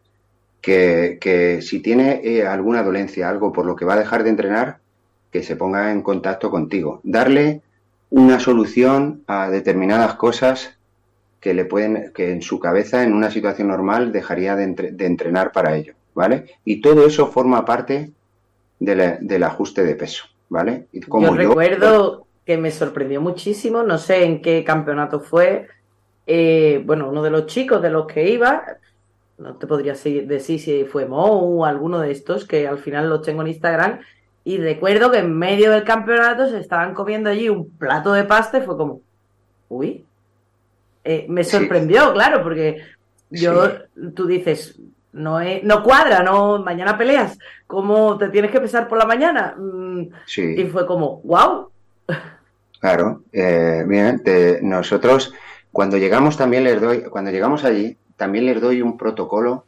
Que, si tiene eh, alguna dolencia, algo por lo que va a dejar de entrenar, que se ponga en contacto contigo. Darle una solución a determinadas cosas que le pueden, que en su cabeza, en una situación normal, dejaría de, entrenar para ello, ¿vale? Y todo eso forma parte del ajuste de peso, ¿vale? Y como yo recuerdo que me sorprendió muchísimo, no sé en qué campeonato fue, eh, bueno, uno de los chicos de los que iba, no te podría decir si fue Mo o alguno de estos, que al final los tengo en Instagram, y recuerdo que en medio del campeonato se estaban comiendo allí un plato de pasta y fue como, uy, eh, me sorprendió, claro, porque yo, tú dices, no, no cuadra, no, mañana peleas, ¿cómo te tienes que pesar por la mañana? Mm, y fue como, wow. Claro, eh, nosotros cuando llegamos también les doy, cuando llegamos allí, también les doy un protocolo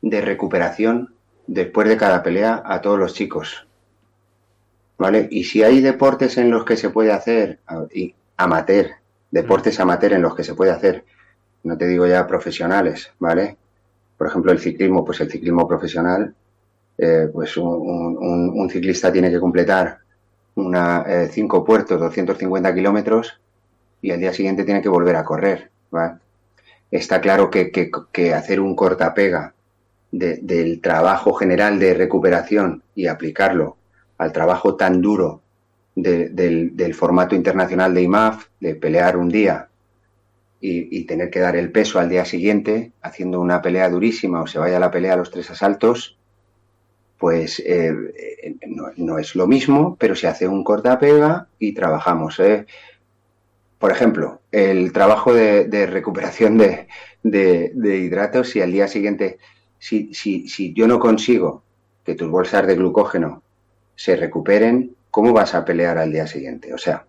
de recuperación después de cada pelea a todos los chicos. ¿Vale? Y si hay deportes en los que se puede hacer, y amateur, deportes amateur en los que se puede hacer, no te digo ya profesionales, ¿vale? Por ejemplo, el ciclismo, pues el ciclismo profesional, eh, pues un, ciclista tiene que completar una, eh, cinco puertos, 250 kilómetros, y al día siguiente tiene que volver a correr. Está claro que, hacer un cortapega del trabajo general de recuperación y aplicarlo al trabajo tan duro del, formato internacional de IMAF, de pelear un día y, tener que dar el peso al día siguiente, haciendo una pelea durísima o se vaya la pelea a los tres asaltos, pues eh, no, es lo mismo, pero se hace un cortapega y trabajamos. ¿eh? Por ejemplo, el trabajo de, recuperación de, hidratos, y al día siguiente, si, si, si yo no consigo que tus bolsas de glucógeno se recuperen, ¿cómo vas a pelear al día siguiente? O sea,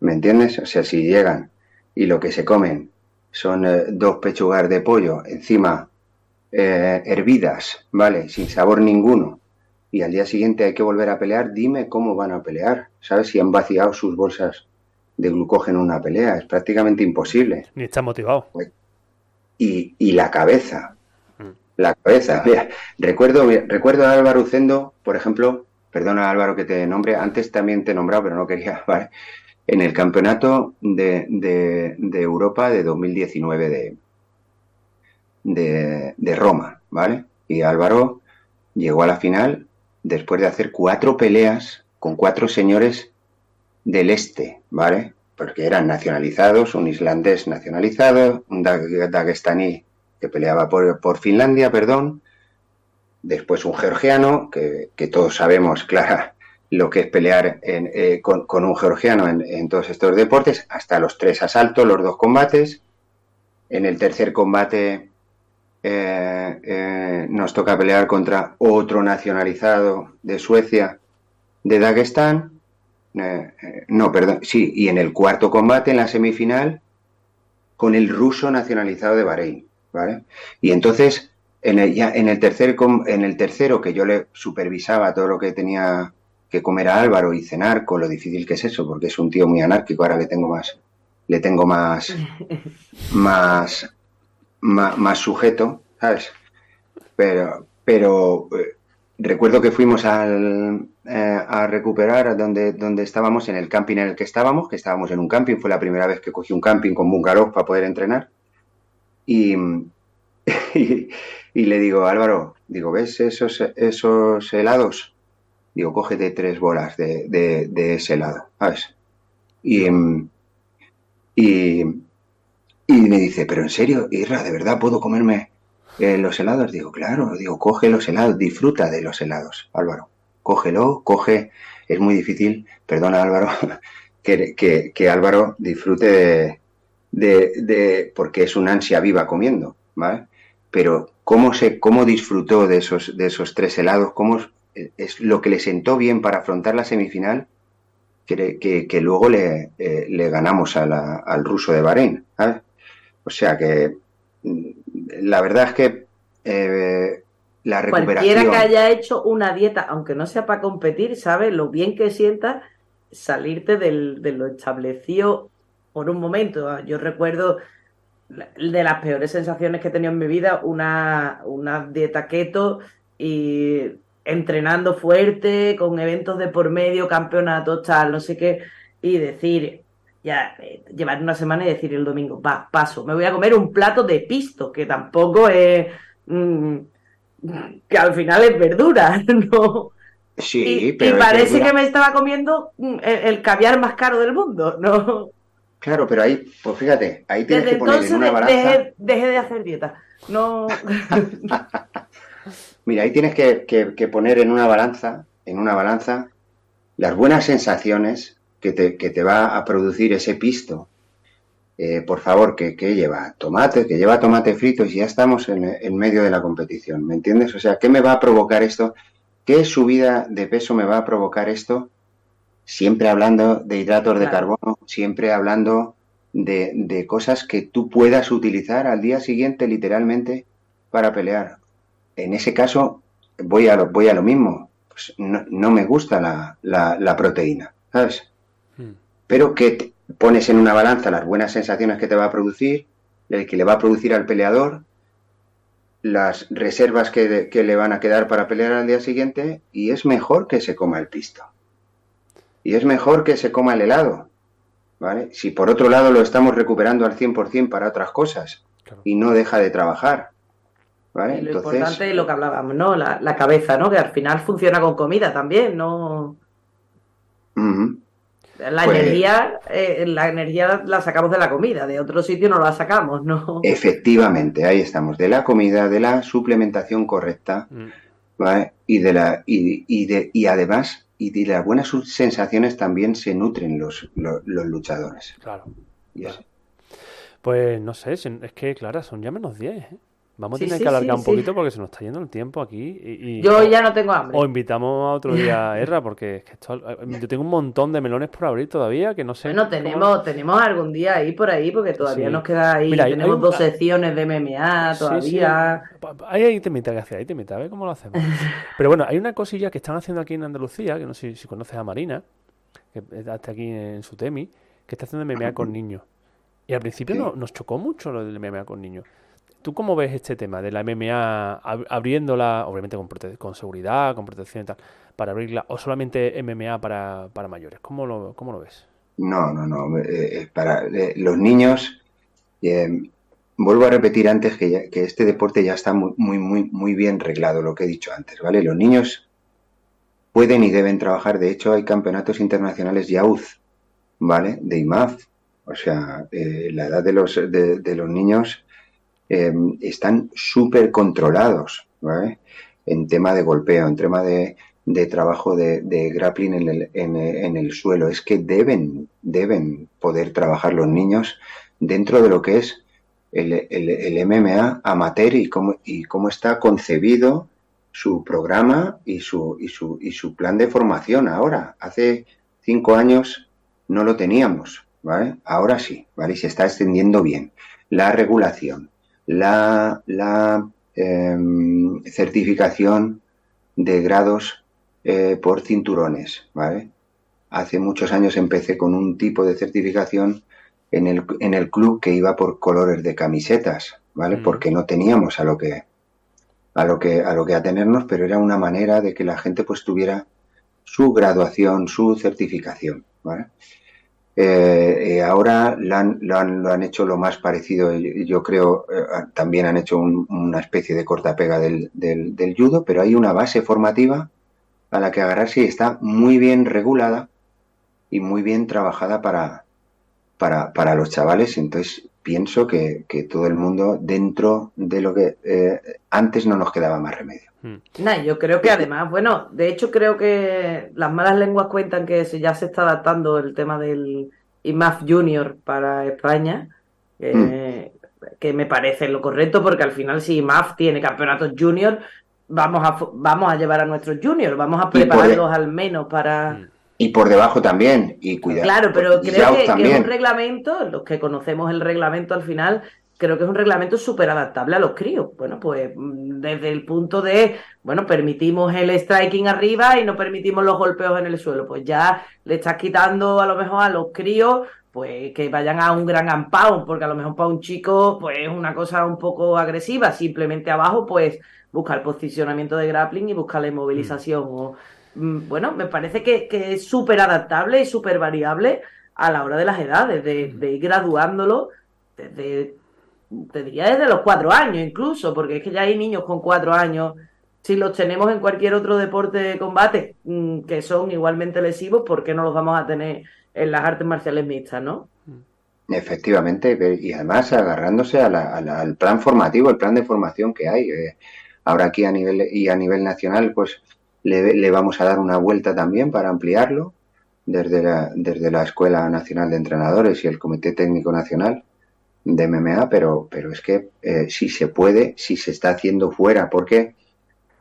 ¿me entiendes? O sea, si llegan y lo que se comen son eh, dos pechugas de pollo encima eh, hervidas, ¿vale? Sin sabor ninguno, y al día siguiente hay que volver a pelear, dime cómo van a pelear. ¿Sabes? Si han vaciado sus bolsas de glucógeno en una pelea, es prácticamente imposible. Ni está motivado. Pues, y, y la cabeza, mm. la cabeza. *laughs* Mira, recuerdo, recuerdo a Álvaro Ucendo, por ejemplo, perdona Álvaro que te nombre, antes también te he nombrado, pero no quería, *laughs* ¿vale? En el campeonato de, de, de Europa de 2019 de, de, de Roma, ¿vale? Y Álvaro llegó a la final después de hacer cuatro peleas con cuatro señores del este, ¿vale? Porque eran nacionalizados, un islandés nacionalizado, un dagestaní que peleaba por, Finlandia, perdón, después un georgiano, que, todos sabemos, *laughs* claro, lo que es pelear eh, con, un georgiano en, en, todos estos deportes, hasta los tres asaltos, los dos combates. En el tercer combate eh, eh, nos toca pelear contra otro nacionalizado de Suecia, de Dagestán. Eh, no, perdón, sí, y en el cuarto combate, en la semifinal, con el ruso nacionalizado de Bahrein, ¿vale? Y entonces, en el, ya, en el, tercer, en el tercero, que yo le supervisaba todo lo que tenía que comer a Álvaro y cenar, con lo difícil que es eso, porque es un tío muy anárquico, ahora le tengo más, le tengo más, *laughs* más, más, sujeto, ¿sabes? Pero, pero eh, recuerdo que fuimos al, eh, a recuperar donde, donde estábamos, en el camping en el que estábamos, que estábamos en un camping, fue la primera vez que cogí un camping con bungalow para poder entrenar. *laughs* Y, y, le digo, Álvaro, digo, ¿ves esos, esos helados? Digo, cógete tres bolas de, de, de ese helado, ¿sabes? Y, y, y me dice, pero en serio, Irra, ¿de verdad puedo comerme eh, los helados? Digo, claro, digo, coge los helados, disfruta de los helados, Álvaro. Cógelo, coge, es muy difícil, perdona Álvaro, *laughs* que, que, Álvaro disfrute de, de, porque es una ansia viva comiendo, ¿vale? Pero cómo se, cómo disfrutó de esos, de esos tres helados, cómo es lo que le sentó bien para afrontar la semifinal, que, que, luego le, eh, le ganamos al ruso de Bahrein. O sea que mm, la verdad es que eh, la recuperación... Cualquiera que haya hecho una dieta, aunque no sea para competir, sabe lo bien que sienta salirte del, de lo establecido por un momento. Yo recuerdo de las peores sensaciones que he tenido en mi vida, una, una dieta keto y entrenando fuerte, con eventos de por medio, campeonatos, tal, no sé qué, y decir, ya eh, llevar una semana y decir el domingo, va, paso, me voy a comer un plato de pisto, que tampoco es... Mm, que al final es verdura, *laughs* ¿no? Sí, y, pero. Y parece que me estaba comiendo mm, el, caviar más caro del mundo, *laughs* ¿no? Claro, pero ahí, pues fíjate, ahí tienes que poner en una balanza. Dejé, de hacer dieta. No. *laughs* Mira, ahí tienes que, que, poner en una balanza, en una balanza, las buenas sensaciones que te, que te va a producir ese pisto, eh, por favor, que, lleva tomate, que lleva tomate frito y ya estamos en, medio de la competición, ¿me entiendes? O sea, ¿qué me va a provocar esto? ¿Qué subida de peso me va a provocar esto? Siempre hablando de hidratos de carbono, siempre hablando de, de, cosas que tú puedas utilizar al día siguiente literalmente para pelear. En ese caso, voy a lo, voy a lo mismo. Pues no, no me gusta la, la, la proteína, ¿sabes? Pero que pones en una balanza las buenas sensaciones que te va a producir, el que le va a producir al peleador, las reservas que, le van a quedar para pelear al día siguiente, y es mejor que se coma el pisto. Y es mejor que se coma el helado. ¿Vale? Si por otro lado lo estamos recuperando al 100% para otras cosas y no deja de trabajar. ¿vale? lo importante es lo que hablábamos, ¿no? La, cabeza, ¿no? Que al final funciona con comida también, ¿no? La pues energía, eh, la energía la sacamos de la comida, de otro sitio no la sacamos, ¿no? Efectivamente, ahí estamos, de la comida, de la suplementación correcta, mm. Y de la, y, de, y además, y de las buenas sensaciones también se nutren los, los, luchadores. Claro. Y así. Pues no sé, es que, claro, son ya menos 10. ¿eh? Vamos a tener Sí, que alargar sí, un poquito porque se nos está yendo el tiempo aquí. Y, y- Yo ya no tengo hambre. o invitamos a otro día a *laughs* Erra porque es que esto- eh, yo tengo un montón de melones por abrir todavía que no sé. Bueno, cómo- tenemos, tenemos algún día ahí por ahí, porque todavía nos queda ahí. Mira, tenemos un- dos secciones de MMA todavía. pa- Ahí hay temita que hacer, hay temita, a ver cómo lo hacemos. *laughs* Pero bueno, hay una cosilla que están haciendo aquí en Andalucía, que no sé si conoces a Marina, que está aquí en su temi, que está haciendo MMA con niños. Y al principio no- nos chocó mucho lo del MMA con niños. ¿Tú cómo ves este tema de la MMA ab- abriéndola, obviamente con, seguridad, con protección y tal, para abrirla, o solamente MMA para, para mayores? ¿Cómo lo, cómo lo ves? No, no, no. eh, eh, para eh, los niños, vuelvo a repetir antes que, ya- que este deporte ya está muy, muy, muy, bien reglado, lo que he dicho antes, ¿vale? Los niños pueden y deben trabajar. De hecho, hay campeonatos internacionales YAUZ, ¿vale? De IMAF. O sea, la edad de los, de los niños eh, están súper controlados, ¿vale? En tema de golpeo, en tema de, de trabajo de, grappling en el, en, en el suelo. Es que deben, deben poder trabajar los niños dentro de lo que es el MMA amateur y cómo, y cómo está concebido su programa y su, y, su, y su plan de formación ahora. Hace cinco años no lo teníamos, ¿vale? Ahora sí, ¿vale? Y se está extendiendo bien. La regulación, la, la em, certificación de grados eh, por cinturones, ¿vale? Hace muchos años empecé con un tipo de certificación en el, en el club que iba por colores de camisetas, ¿vale? Mm. Porque no teníamos a lo que a lo que a lo que atenernos, pero era una manera de que la gente pues tuviera su graduación, su certificación, ¿vale? Eh, eh, ahora lo han, hecho lo más parecido, yo, creo, eh, también han hecho un, una especie de cortapega del, del, judo, pero hay una base formativa a la que agarrarse y está muy bien regulada y muy bien trabajada para, para, para los chavales. Entonces pienso que, todo el mundo dentro de lo que antes no nos quedaba más remedio. Hmm. Nah, yo creo que además, bueno, de hecho creo que las malas lenguas cuentan que se- ya se está adaptando el tema del IMAF Junior para España, eh, que me parece lo correcto porque al final si IMAF tiene campeonatos junior, vamos a, vamos a llevar a nuestros juniors, vamos a prepararlos al menos para... Mm. Y por debajo también, y cuidado. Claro, pero creo que, que es un reglamento, los que conocemos el reglamento al final, creo que es un reglamento súper adaptable a los críos. Bueno, pues mm, desde el punto de, bueno, permitimos el striking arriba y no permitimos los golpeos en el suelo. Pues ya le estás quitando a lo mejor a los críos, pues que vayan a un gran unpound, porque a lo mejor para un chico, pues es una cosa un poco agresiva. Simplemente abajo, pues busca el posicionamiento de grappling y busca la inmovilización. O, mm, bueno, me parece que, que es súper adaptable y súper variable a la hora de las edades, de, de ir graduándolo desde, te diría desde los cuatro años incluso, porque es que ya hay niños con cuatro años, si los tenemos en cualquier otro deporte de combate mm, que son igualmente lesivos, ¿por qué no los vamos a tener en las artes marciales mixtas, no? Efectivamente, ve- y además agarrándose al plan formativo, el plan de formación que hay. eh, ahora aquí a nivel y a nivel nacional, pues le, le vamos a dar una vuelta también para ampliarlo desde la, desde la Escuela Nacional de Entrenadores y el Comité Técnico Nacional de MMA, pero, pero es que eh, si se puede, si se está haciendo fuera, porque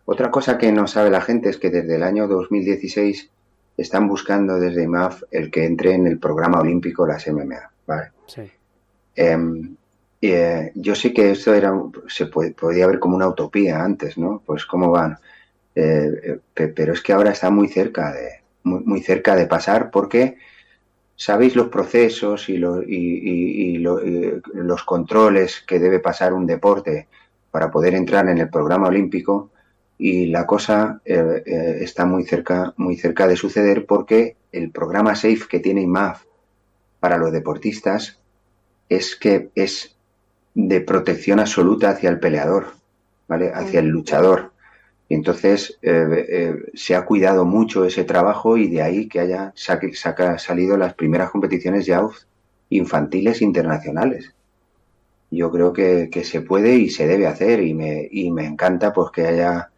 otra cosa que no sabe la gente es que desde el año 2016 están buscando desde IMAF el que entre en el programa olímpico las MMA, ¿vale? Sí. Em, eh, yo sé que esto era, se puede- podía ver como una utopía antes, ¿no? Pues cómo van. Eh, pe- pero es que ahora está muy cerca de, muy, muy cerca de pasar porque sabéis los procesos y, lo- y- y- y lo- y los controles que debe pasar un deporte para poder entrar en el programa olímpico y la cosa eh, eh, está muy cerca, muy cerca de suceder porque el programa SAFE que tiene IMAF para los deportistas es que es de protección absoluta hacia el peleador, ¿vale? Hacia el luchador. Y entonces eh, eh, se ha cuidado mucho ese trabajo y de ahí que haya saque- saca, salido las primeras competiciones ya infantiles internacionales. Yo creo que, que se puede y se debe hacer y me, y me encanta pues que haya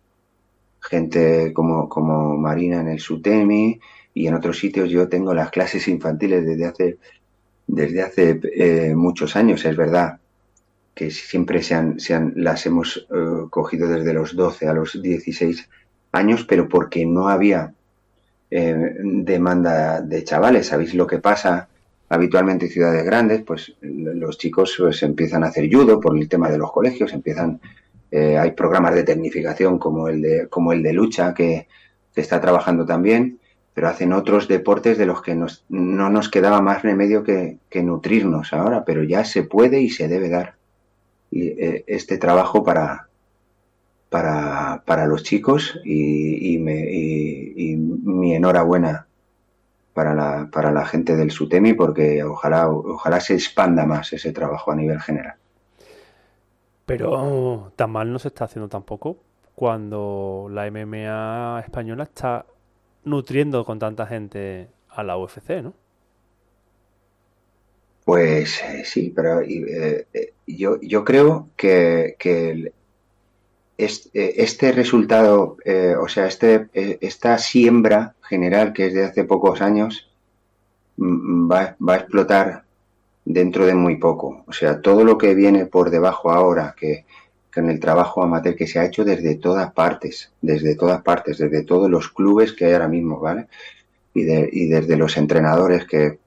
gente como, como Marina en el Sutemi y en otros sitios yo tengo las clases infantiles desde hace desde hace eh, muchos años, es verdad que siempre se han, las hemos eh, cogido desde los 12 a los 16 años, pero porque no había eh, demanda de chavales. ¿Sabéis lo que pasa habitualmente en ciudades grandes? Pues los chicos pues, empiezan a hacer judo por el tema de los colegios, empiezan, eh, hay programas de tecnificación como el de, como el de lucha que se está trabajando también, pero hacen otros deportes de los que nos, no nos quedaba más remedio que, que nutrirnos ahora, pero ya se puede y se debe dar este trabajo para, para, para los chicos y, me, y, mi enhorabuena para la, para la gente del SUTEMI porque ojalá, ojalá se expanda más ese trabajo a nivel general. Pero tan mal no se está haciendo tampoco cuando la MMA española está nutriendo con tanta gente a la UFC, ¿no? Pues eh, sí, pero eh, eh, yo, yo creo que, que este, resultado, o sea, este, esta siembra general que es de hace pocos años, va, va, a explotar dentro de muy poco. O sea, todo lo que viene por debajo ahora, que, que en el trabajo amateur que se ha hecho desde todas partes, desde todas partes, desde todos los clubes que hay ahora mismo, ¿vale? Y, de, y desde los entrenadores que,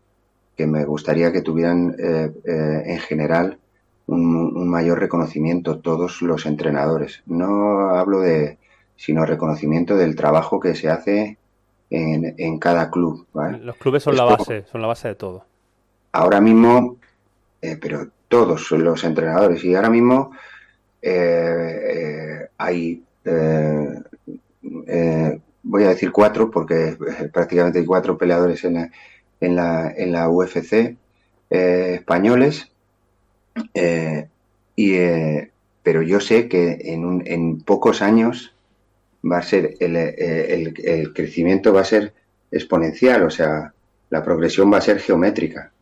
que me gustaría que tuvieran eh, eh, en general un, un, mayor reconocimiento todos los entrenadores. No hablo de, sino reconocimiento del trabajo que se hace en, en cada club. ¿vale? Los clubes son la base, son la base de todo. Ahora mismo, eh, pero todos los entrenadores y ahora mismo eh, hay, voy a decir cuatro porque *laughs* prácticamente hay cuatro peleadores en la en la, en la UFC eh, españoles, eh, y, eh, pero yo sé que en, un, en, pocos años va a ser el, el, el, crecimiento va a ser exponencial, o sea, la progresión va a ser geométrica,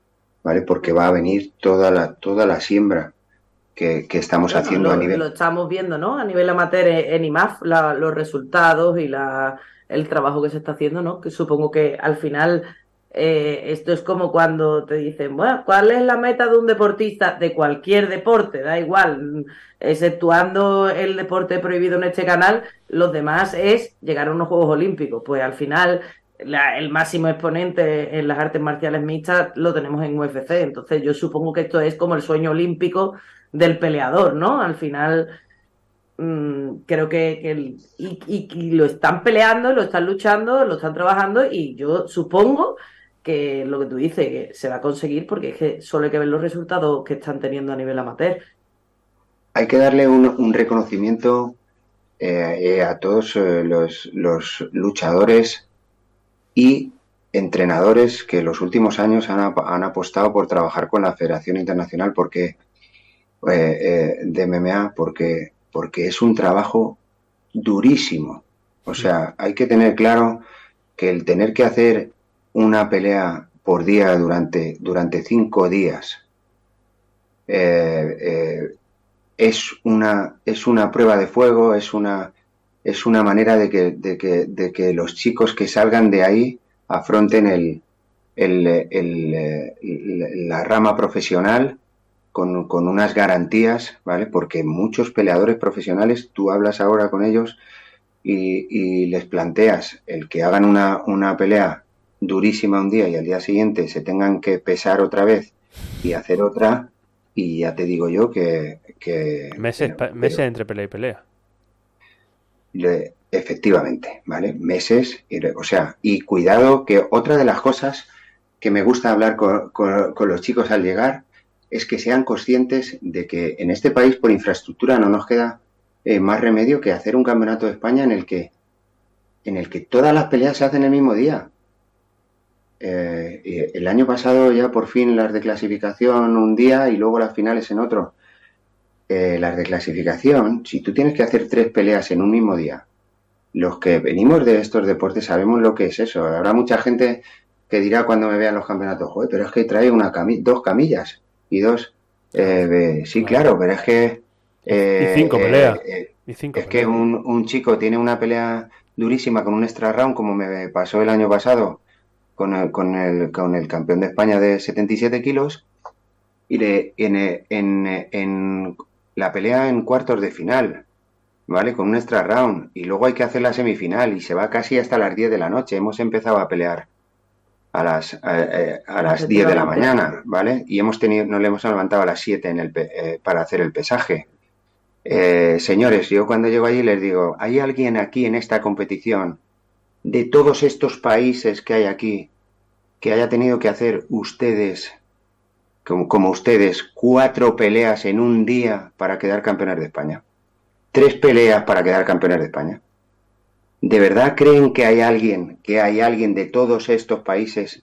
¿vale? Porque va a venir toda la, toda la siembra que, que estamos bueno, haciendo lo, a nivel. Lo estamos viendo, ¿no? A nivel amateur en IMAF, la, los resultados y la, el trabajo que se está haciendo, ¿no? Que supongo que al final eh, esto es como cuando te dicen, bueno, ¿cuál es la meta de un deportista de cualquier deporte? Da igual, exceptuando el deporte prohibido en este canal, los demás es llegar a unos Juegos Olímpicos. Pues al final, el máximo exponente en las artes marciales mixtas lo tenemos en UFC. Entonces yo supongo que esto es como el sueño olímpico del peleador, ¿no? Al final mmm, creo que, que y, lo están peleando, lo están luchando, lo están trabajando y yo supongo que lo que tú dices, que se va a conseguir porque es que solo hay que ver los resultados que están teniendo a nivel amateur. Hay que darle un, un reconocimiento eh, eh, a todos eh, los, los, luchadores y entrenadores que los últimos años han, han, apostado por trabajar con la Federación Internacional porque de MMA porque, porque es un trabajo durísimo. O sea, hay que tener claro que el tener que hacer una pelea por día durante, durante cinco días eh, eh, es, una, es una prueba de fuego, es una, es una manera de que, de, que, de que los chicos que salgan de ahí afronten el, el, el, la rama profesional con, con, unas garantías, ¿vale? Porque muchos peleadores profesionales, tú hablas ahora con ellos y, y les planteas el que hagan una, una pelea durísima un día y al día siguiente se tengan que pesar otra vez y hacer otra, y ya te digo yo que... que meses, entre pelea y pelea. Le, efectivamente, ¿vale? Meses, y, o sea, y cuidado que otra de las cosas que me gusta hablar con, con, con, los chicos al llegar es que sean conscientes de que en este país por infraestructura no nos queda eh, más remedio que hacer un campeonato de España en el que en el que todas las peleas se hacen el mismo día. Eh, el año pasado ya por fin las de clasificación un día y luego las finales en otro. Eh, las de clasificación, si tú tienes que hacer tres peleas en un mismo día, los que venimos de estos deportes sabemos lo que es eso. Habrá mucha gente que dirá cuando me vean los campeonatos, Joder, pero es que trae una cami dos camillas y dos. Eh, sí, claro, pero es que. y cinco peleas. y cinco es que un, un chico tiene una pelea durísima con un extra round, como me pasó el año pasado, con el, con el, con el campeón de España de 77 kilos y le, en, en, en la pelea en cuartos de final, ¿vale? Con un extra round. Y luego hay que hacer la semifinal y se va casi hasta las 10 de la noche. Hemos empezado a pelear a las, a, las 10 de la mañana, ¿vale? Y hemos tenido, nos le hemos levantado a las 7 en el, eh, para hacer el pesaje. Eh, señores, yo cuando llego allí les digo, ¿hay alguien aquí en esta competición de todos estos países que hay aquí que haya tenido que hacer ustedes, como, como ustedes, cuatro peleas en un día para quedar campeones de España? Tres peleas para quedar campeones de España. ¿De verdad creen que hay alguien, que hay alguien de todos estos países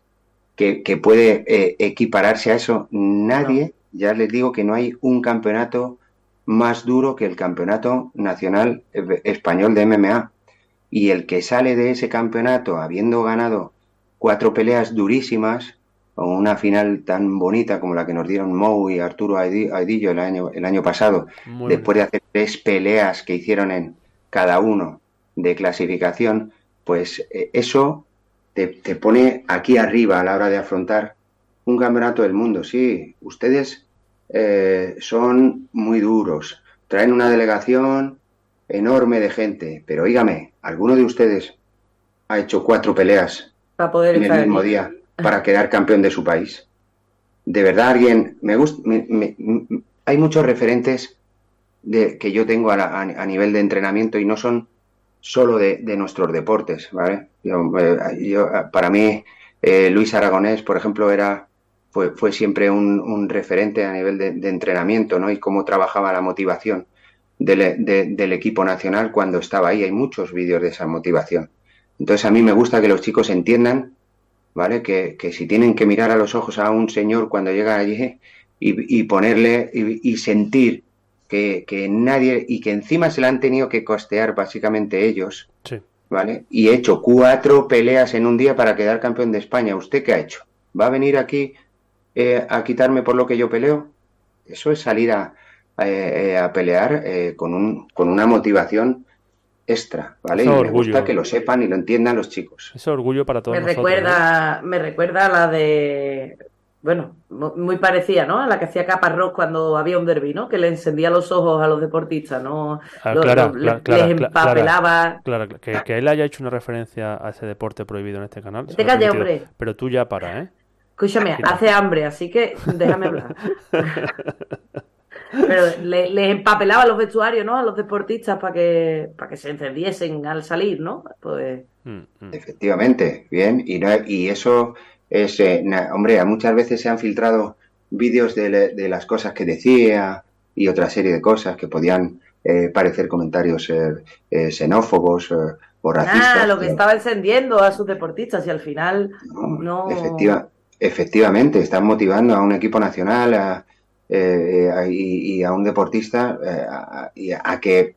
que, que puede eh, equipararse a eso? Nadie, ya les digo que no hay un campeonato más duro que el campeonato nacional eh, español de MMA. Y el que sale de ese campeonato habiendo ganado cuatro peleas durísimas, o una final tan bonita como la que nos dieron Mou y Arturo Aidillo el año, el año pasado, después de hacer tres peleas que hicieron en cada uno de clasificación, pues eh, eso te, pone aquí arriba a la hora de afrontar un campeonato del mundo. Sí, ustedes eh, son muy duros, traen una delegación enorme de gente, pero oígame, ¿alguno de ustedes ha hecho cuatro peleas para poder en el mismo día para quedar campeón de su país? De verdad, alguien, me gusta, hay muchos referentes de, que yo tengo a, a nivel de entrenamiento y no son solo de, nuestros deportes, ¿vale? Yo, eh, para mí, eh, Luis Aragonés, por ejemplo, era fue, fue siempre un, referente a nivel de, entrenamiento, ¿no? Y cómo trabajaba la motivación del, del, equipo nacional cuando estaba ahí. Hay muchos vídeos de esa motivación. Entonces, a mí me gusta que los chicos entiendan, ¿vale? Que, que si tienen que mirar a los ojos a un señor cuando llega allí y, y ponerle y, y sentir que, nadie, y que encima se la han tenido que costear básicamente ellos, ¿vale? Y he hecho cuatro peleas en un día para quedar campeón de España. ¿Usted qué ha hecho? ¿Va a venir aquí eh, a quitarme por lo que yo peleo? Eso es salir a, eh, a pelear eh, con, un, con una motivación extra, ¿vale? y me gusta que lo sepan y lo entiendan los chicos. Es orgullo para todos me Recuerda, Me recuerda a la de bueno, muy parecida, ¿no? A la que hacía Caparrós cuando había un derby, ¿no? Que le encendía los ojos a los deportistas, ¿no? Ah, claro, les empapelaba. Claro, que, que, él haya hecho una referencia a ese deporte prohibido en este canal. Te calle, hombre. Pero tú ya para, ¿eh? Escúchame, hace hambre, así que déjame hablar. *laughs* Pero les le empapelaba los vestuarios, ¿no? A los deportistas para que, para que se encendiesen al salir, ¿no? Pues... Mm, mm. Efectivamente, bien. Y, no, y eso es, eh, hombre, muchas veces se han filtrado vídeos de, las cosas que decía y otra serie de cosas que podían eh, parecer comentarios eh, xenófobos o racistas. Ah, lo que estaba encendiendo a sus deportistas y al final no. efectivamente, están motivando a un equipo nacional y, a un deportista a, a, que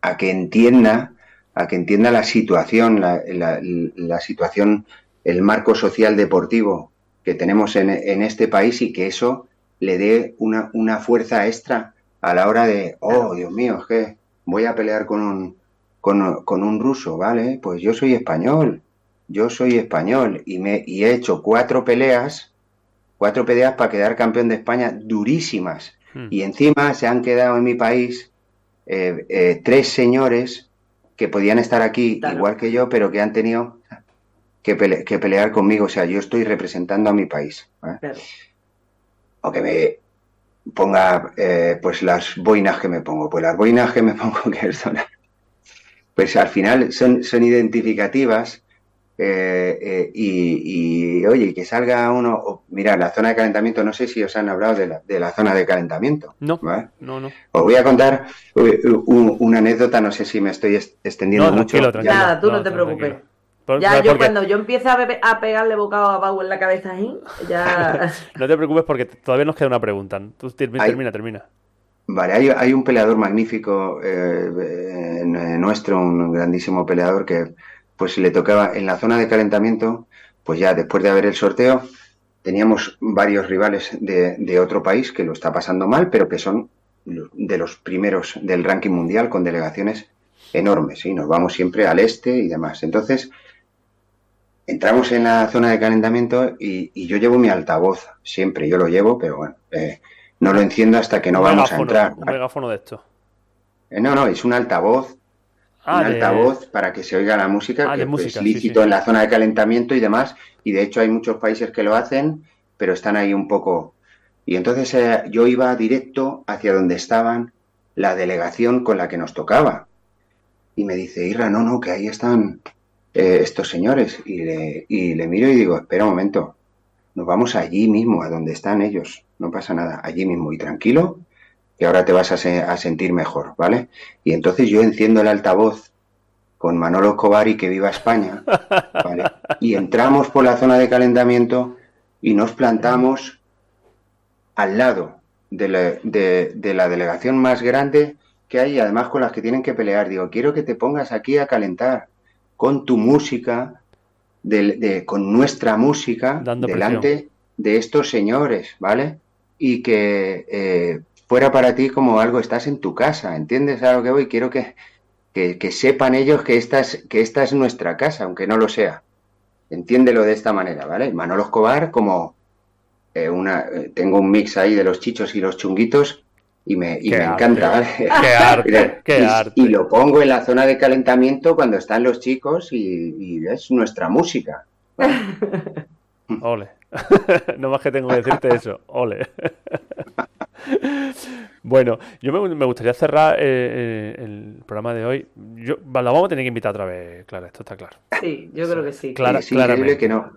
a que entienda a que entienda la situación, la, la situación el marco social deportivo que tenemos en, este país y que eso le dé una, una, fuerza extra a la hora de, oh, Dios mío, es que voy a pelear con un, con, con, un ruso, ¿vale? Pues yo soy español, yo soy español y, me, y he hecho cuatro peleas, cuatro peleas para quedar campeón de España durísimas. Hmm. Y encima se han quedado en mi país eh, eh, tres señores que podían estar aquí igual que yo, pero que han tenido que, pelear conmigo. O sea, yo estoy representando a mi país. O que me ponga eh, pues las boinas que me pongo. Pues las boinas que me *laughs* pongo, que son, pues al final son, son identificativas. Eh, eh, y, oye, que salga uno, mira, la zona de calentamiento, no sé si os han hablado de la, de la zona de calentamiento. No, no, no. Os voy a contar una anécdota, no sé si me estoy extendiendo mucho. Nada, tú no, te preocupes ya, yo cuando yo empiezo a, pegarle bocado a Pau en la cabeza ahí, ya... *laughs* no te preocupes porque todavía nos queda una pregunta. Tú termina, termina. Vale, hay, un peleador magnífico eh, nuestro, un grandísimo peleador que pues le tocaba en la zona de calentamiento, pues ya después de haber el sorteo, teníamos varios rivales de, de otro país que lo está pasando mal, pero que son de los primeros del ranking mundial con delegaciones enormes, y nos vamos siempre al este y demás. Entonces, entramos en la zona de calentamiento y, yo llevo mi altavoz, siempre yo lo llevo, pero bueno, eh, no lo enciendo hasta que no vamos a entrar. Un megáfono de esto. Eh, no, no, es un altavoz. Ah, un altavoz para que se oiga la música, ah, que es lícito en la zona de calentamiento y demás. Y de hecho hay muchos países que lo hacen, pero están ahí un poco. Y entonces eh, yo iba directo hacia donde estaban la delegación con la que nos tocaba. Y me dice, Irra, no, no, que ahí están eh, estos señores. Y le, y le miro y digo, espera un momento, nos vamos allí mismo, a donde están ellos, no pasa nada, allí mismo y tranquilo, y ahora te vas a, sentir mejor, ¿vale? Y entonces yo enciendo el altavoz con Manolo Escobar y que viva España, ¿vale? Y entramos por la zona de calentamiento y nos plantamos al lado de la, de la delegación más grande que hay, además con las que tienen que pelear. Digo, quiero que te pongas aquí a calentar con tu música, de, con nuestra música, delante de estos señores, ¿vale? Y que eh, fuera para ti como algo, estás en tu casa, ¿entiendes a lo que voy? Quiero que, que, sepan ellos que esta, es, que esta es nuestra casa, aunque no lo sea. Entiéndelo de esta manera, ¿vale? Manolo Escobar como eh, una... Eh, tengo un mix ahí de los chichos y los chunguitos y me, y me encanta. Qué *laughs* arte, qué y, arte. Y lo pongo en la zona de calentamiento cuando están los chicos y, es nuestra música. *laughs* Ole. *laughs* no más que tengo que decirte eso. Ole. *laughs* bueno, yo me, gustaría cerrar eh, eh, el programa de hoy. Yo, la vamos a tener que invitar otra vez, Clara, esto está claro. Sí, yo creo que sí. Clara, es increíble que no,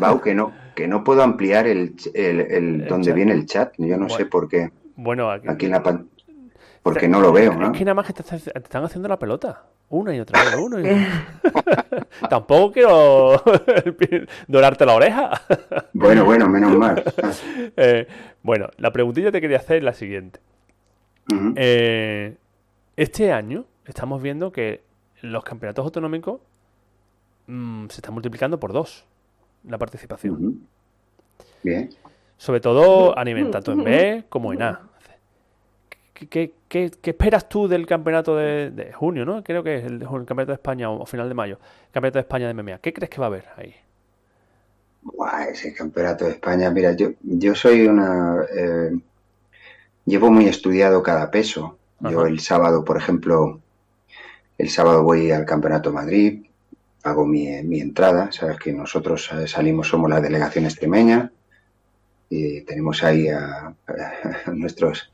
Bau, que no, que no puedo ampliar el, el, donde viene el chat. Yo no sé por qué. Bueno, aquí, en la porque no lo veo, ¿no? Es que nada más que te, están haciendo la pelota. Una y otra vez, *laughs* uno y otra *laughs* Tampoco quiero *laughs* dorarte la oreja. bueno, bueno, menos mal. Eh, bueno, la preguntilla que te quería hacer es la siguiente. Eh, este año estamos viendo que los campeonatos autonómicos mm, se están multiplicando por dos la participación. Bien. Sobre todo a nivel tanto en B como en A. ¿Qué, esperas tú del campeonato de, junio, no? Creo que es el, campeonato de España o, final de mayo. campeonato de España de MMA. ¿Qué crees que va a haber ahí? ese campeonato de España, mira, yo, yo soy una... Eh, llevo muy estudiado cada peso. Yo el sábado, por ejemplo, el sábado voy al Campeonato Madrid, hago mi, mi entrada, sabes que nosotros eh, salimos, somos la delegación extremeña, y tenemos ahí a, *laughs* nuestros,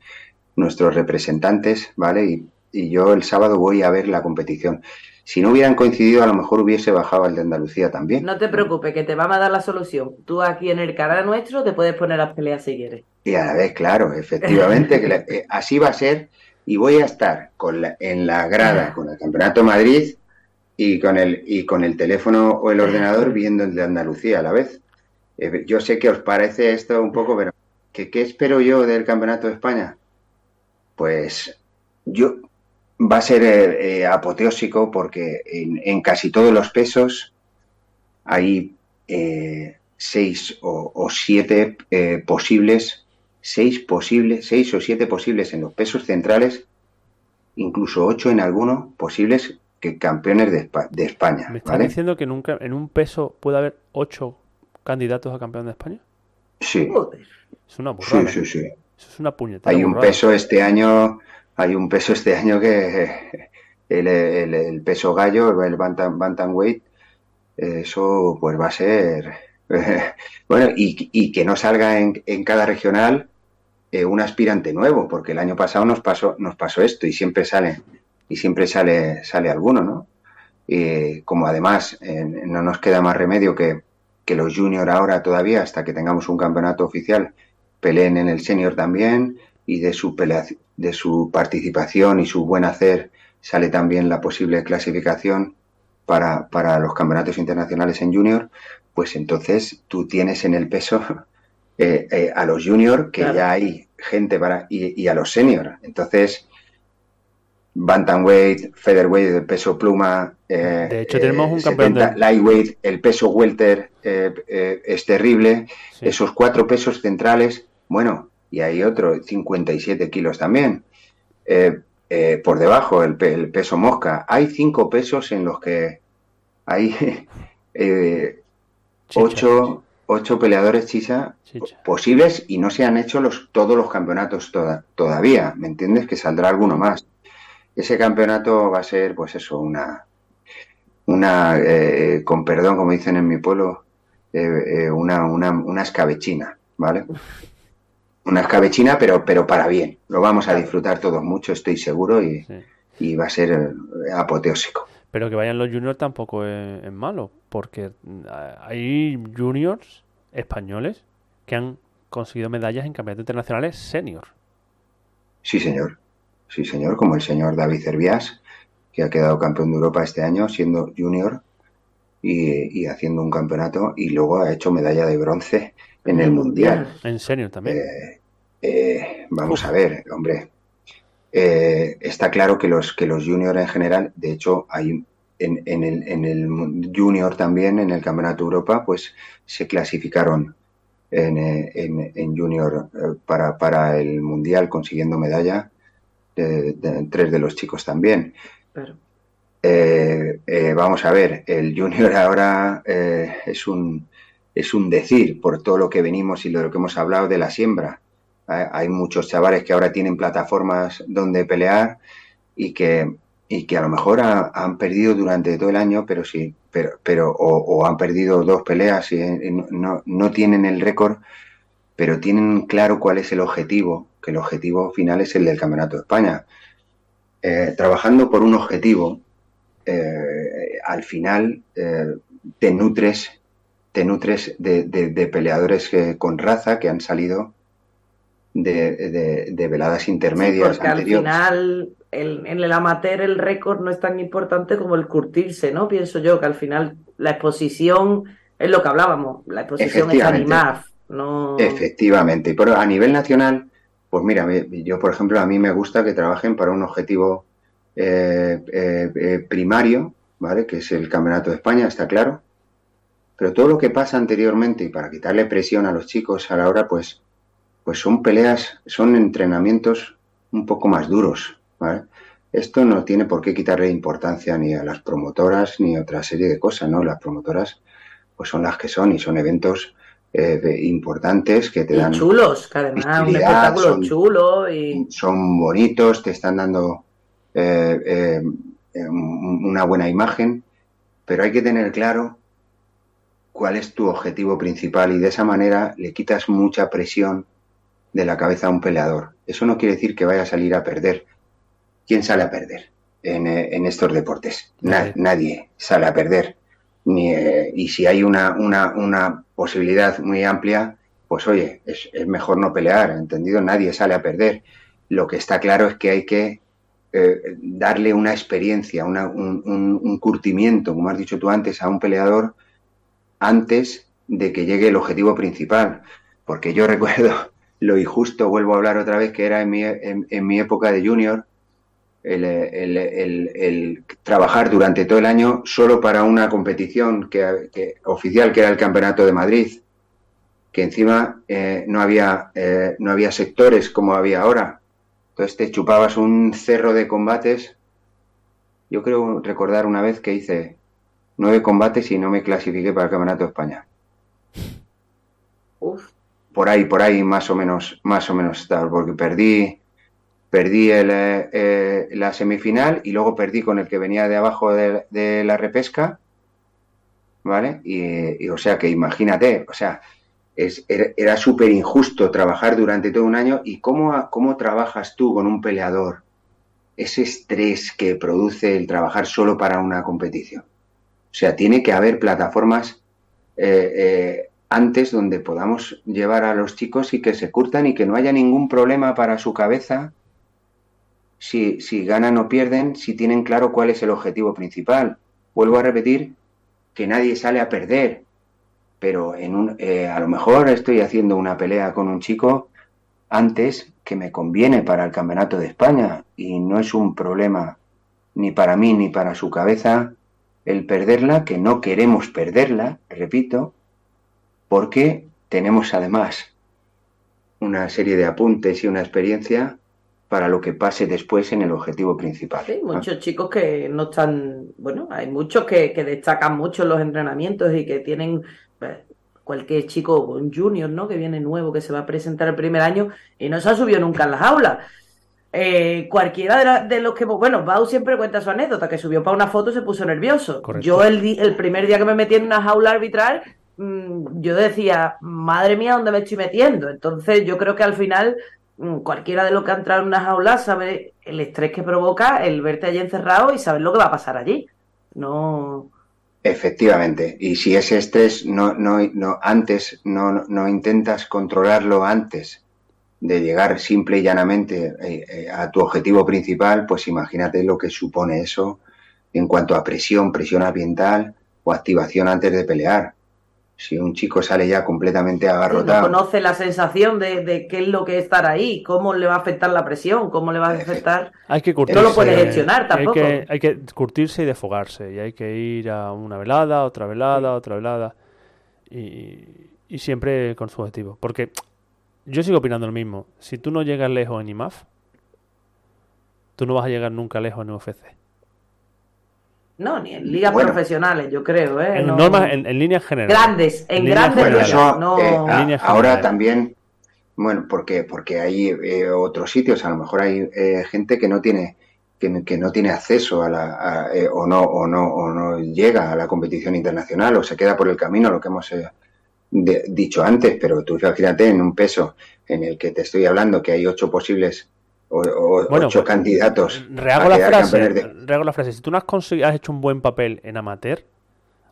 nuestros representantes, ¿vale? Y, yo el sábado voy a ver la competición. Si no hubieran coincidido, a lo mejor hubiese bajado el de Andalucía también. No te preocupes, que te vamos a dar la solución. Tú aquí en el canal nuestro te puedes poner las peleas si quieres. Y a la vez, claro, efectivamente, que eh, así va a ser. Y voy a estar con en la grada con el Campeonato Madrid y con el y con el teléfono o el ordenador viendo el de Andalucía a la vez. Eh, yo sé que os parece esto un poco, pero ¿qué, espero yo del Campeonato de España? Pues yo va a ser eh, eh, apoteósico porque en, casi todos los pesos hay seis o, siete posibles, seis posibles, seis o siete posibles en los pesos centrales, incluso ocho en algunos posibles que campeones de, España. ¿Me estás diciendo que nunca en un peso puede haber ocho candidatos a campeón de España? Sí. Es una burrada. Sí, sí, sí. Eso es una puñetera. Hay un peso este año, hay un peso este año que *laughs* el, peso gallo, el bantam, bantamweight, eso pues va a ser *laughs* bueno y, que no salga en, cada regional eh, un aspirante nuevo, porque el año pasado nos pasó nos pasó esto y siempre sale y siempre sale sale alguno, ¿no? Y como además eh, no nos queda más remedio que que los juniors ahora todavía, hasta que tengamos un campeonato oficial, peleen en el senior también y de su, de su participación y su buen hacer sale también la posible clasificación para, para los campeonatos internacionales en junior, pues entonces tú tienes en el peso *laughs* eh, eh, a los juniors que ya hay gente para y, y a los senior. Entonces, bantamweight, featherweight, el peso pluma. Eh, de hecho, tenemos un campeón de... Lightweight, el peso welter es terrible. Esos cuatro pesos centrales, bueno, y hay otro, 57 kilos también. por debajo, el, peso mosca. Hay cinco pesos en los que hay *laughs* ocho, ocho peleadores chicha, posibles y no se han hecho los, todos los campeonatos todavía, ¿me entiendes? Que saldrá alguno más. Ese campeonato va a ser, pues eso, una, una eh, con perdón, como dicen en mi pueblo, eh, eh, una, una, una escabechina, ¿vale? Una escabechina, pero, pero para bien. Lo vamos a disfrutar todos mucho, estoy seguro, y, y va a ser apoteósico. Pero que vayan los juniors tampoco es, malo, porque hay juniors españoles que han conseguido medallas en campeonatos internacionales senior. Sí, señor. Sí, señor, como el señor David Cervias, que ha quedado campeón de Europa este año siendo junior y, haciendo un campeonato y luego ha hecho medalla de bronce en el Mundial. En senior también. Eh, eh, vamos a ver, hombre, eh, está claro que los, que los juniors en general, de hecho, hay en, en, el, en el junior también, en el Campeonato Europa, pues se clasificaron en, en junior eh, para, para, el Mundial consiguiendo medalla, de, tres de los chicos también. Eh, vamos a ver, el junior ahora es, un, es un decir por todo lo que venimos y lo que hemos hablado de la siembra hay muchos chavales que ahora tienen plataformas donde pelear y que, y que a lo mejor han perdido durante todo el año, pero sí, pero, pero o, han perdido dos peleas y, no, no, tienen el récord, pero tienen claro cuál es el objetivo, que el objetivo final es el del Campeonato de España. Eh, trabajando por un objetivo, eh, al final eh, te nutres, te nutres de, de peleadores con raza que han salido de, veladas intermedias. porque al final en el amateur el récord no es tan importante como el curtirse, ¿no? Pienso yo que al final la exposición es lo que hablábamos, la exposición es animar, ¿no? Efectivamente, y pero a nivel nacional, pues mira, yo por ejemplo a mí me gusta que trabajen para un objetivo eh, eh, eh, primario, ¿vale? Que es el Campeonato de España, está claro. Pero todo lo que pasa anteriormente y para quitarle presión a los chicos a la hora, pues pues son peleas, son entrenamientos un poco más duros. Esto no tiene por qué quitarle importancia ni a las promotoras ni a otra serie de cosas, ¿no? Las promotoras pues son las que son y son eventos eh, importantes que te dan... chulos, que además un espectáculo chulo y... Son bonitos, te están dando eh, eh, una buena imagen, pero hay que tener claro cuál es tu objetivo principal y de esa manera le quitas mucha presión de la cabeza a un peleador. Eso no quiere decir que vaya a salir a perder. ¿Quién sale a perder en, eh, estos deportes? nadie sale a perder. Ni, eh, y si hay una, una, una, posibilidad muy amplia, pues oye, es, mejor no pelear, ¿entendido? Nadie sale a perder. Lo que está claro es que hay que eh, darle una experiencia, un, un curtimiento, como has dicho tú antes, a un peleador antes de que llegue el objetivo principal. Porque yo *laughs* recuerdo lo injusto, vuelvo a hablar otra vez, que era en mi, en, mi época de junior, el, trabajar durante todo el año solo para una competición que, oficial, que era el Campeonato de Madrid, que encima eh, no, había, eh, no había sectores como había ahora. Entonces te chupabas un cerro de combates. Yo creo recordar una vez que hice nueve combates y no me clasifiqué para el Campeonato de España. Uf por ahí, por ahí más o menos, más o menos estaba, porque perdí, perdí el, eh, la semifinal y luego perdí con el que venía de abajo de, la repesca, ¿vale? Y, o sea que imagínate, o sea, es, era, súper injusto trabajar durante todo un año y cómo, cómo trabajas tú con un peleador ese estrés que produce el trabajar solo para una competición. O sea, tiene que haber plataformas eh, antes donde podamos llevar a los chicos y que se curtan y que no haya ningún problema para su cabeza si, si ganan o pierden, si tienen claro cuál es el objetivo principal. Vuelvo a repetir que nadie sale a perder, pero en un, eh, a lo mejor estoy haciendo una pelea con un chico antes que me conviene para el Campeonato de España y no es un problema ni para mí ni para su cabeza el perderla, que no queremos perderla, repito, porque tenemos además una serie de apuntes y una experiencia para lo que pase después en el objetivo principal. Sí, muchos chicos que no están, bueno, hay muchos que, destacan mucho los entrenamientos y que tienen pues, cualquier chico, un junior, ¿no? Que viene nuevo, que se va a presentar el primer año y no se ha subido nunca en las aulas. Eh, cualquiera de, los que, bueno, Bau siempre cuenta su anécdota, que subió para una foto y se puso nervioso. Yo el, el, primer día que me metí en una jaula arbitral, mm, yo decía, madre mía, ¿dónde me estoy metiendo? Entonces yo creo que al final mm, cualquiera de los que ha entrado en una jaula sabe el estrés que provoca el verte allí encerrado y saber lo que va a pasar allí. No. Efectivamente. Y si ese estrés no, no, no antes, no, no intentas controlarlo antes de llegar simple y llanamente eh, eh, a tu objetivo principal, pues imagínate lo que supone eso en cuanto a presión, presión ambiental o activación antes de pelear. Si un chico sale ya completamente agarrotado. no conoce la sensación de, qué es lo que es estar ahí, cómo le va a afectar la presión, cómo le va a afectar. Hay que curtirse. No lo puede gestionar tampoco. Hay que, hay que curtirse y desfogarse. Y hay que ir a una velada, otra velada, otra velada. Y, y siempre con su objetivo. Porque yo sigo opinando lo mismo. Si tú no llegas lejos en IMAF, tú no vas a llegar nunca lejos en UFC. No, ni en ligas profesionales, yo creo. ¿eh? En, normas, en, líneas generales. Grandes, en, grandes no... Eh, ahora también, bueno, porque porque hay eh, otros sitios, a lo mejor hay eh, gente que no tiene que, que, no tiene acceso a la o no o no o no llega a la competición internacional o se queda por el camino, lo que hemos dicho antes, pero tú fíjate en un peso en el que te estoy hablando que hay ocho posibles o, ocho candidatos. Rehago la, frase, la frase. Si tú no has, conseguido, has hecho un buen papel en amateur,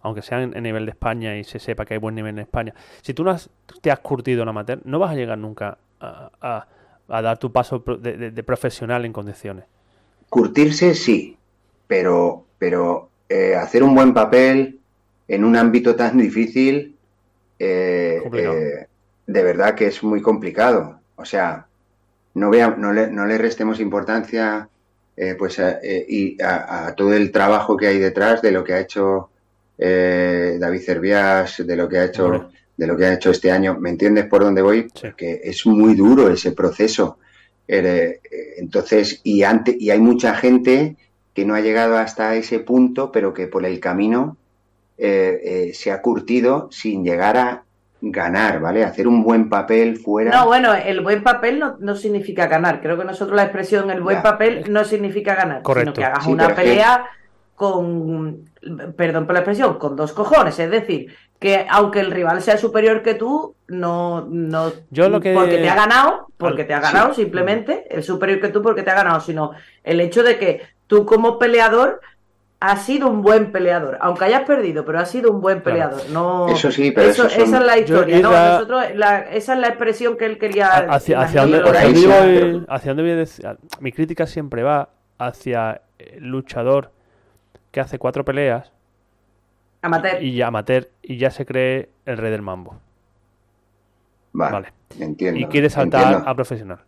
aunque sea en, nivel de España y se sepa que hay buen nivel en España, si tú no te has curtido en amateur, no vas a llegar nunca a, dar tu paso de, profesional en condiciones. Curtirse sí, pero, pero eh, hacer un buen papel en un ámbito tan difícil eh, eh, de verdad que es muy complicado. O sea, no, vea, no, le, no le restemos importancia eh, pues y a, todo el trabajo que hay detrás de lo que ha hecho David Cervias, de lo que ha hecho, de lo que ha hecho este año. ¿Me entiendes por dónde voy? Porque es muy duro ese proceso. entonces, y, antes, y hay mucha gente que no ha llegado hasta ese punto, pero que por el camino eh, eh, se ha curtido sin llegar a ganar, ¿vale? Hacer un buen papel fuera. No, bueno, el buen papel no, significa ganar. Creo que nosotros la expresión el buen papel no significa ganar, sino que hagas una pelea con, perdón por la expresión, con dos cojones. Es decir, que aunque el rival sea superior que tú, no, no Yo lo que... porque te ha ganado, porque te ha ganado simplemente, el superior que tú porque te ha ganado, sino el hecho de que tú como peleador has sido un buen peleador, aunque hayas perdido, pero has sido un buen peleador. No, eso sí, pero esa es la historia. ¿no? Nosotros, esa es la expresión que él quería. Hacia, hacia dónde, voy, hacia dónde decir, mi crítica siempre va hacia el luchador que hace cuatro peleas. Amateur. Y ya amateur y ya se cree el rey del mambo. Vale. Entiendo, y quiere saltar a profesional.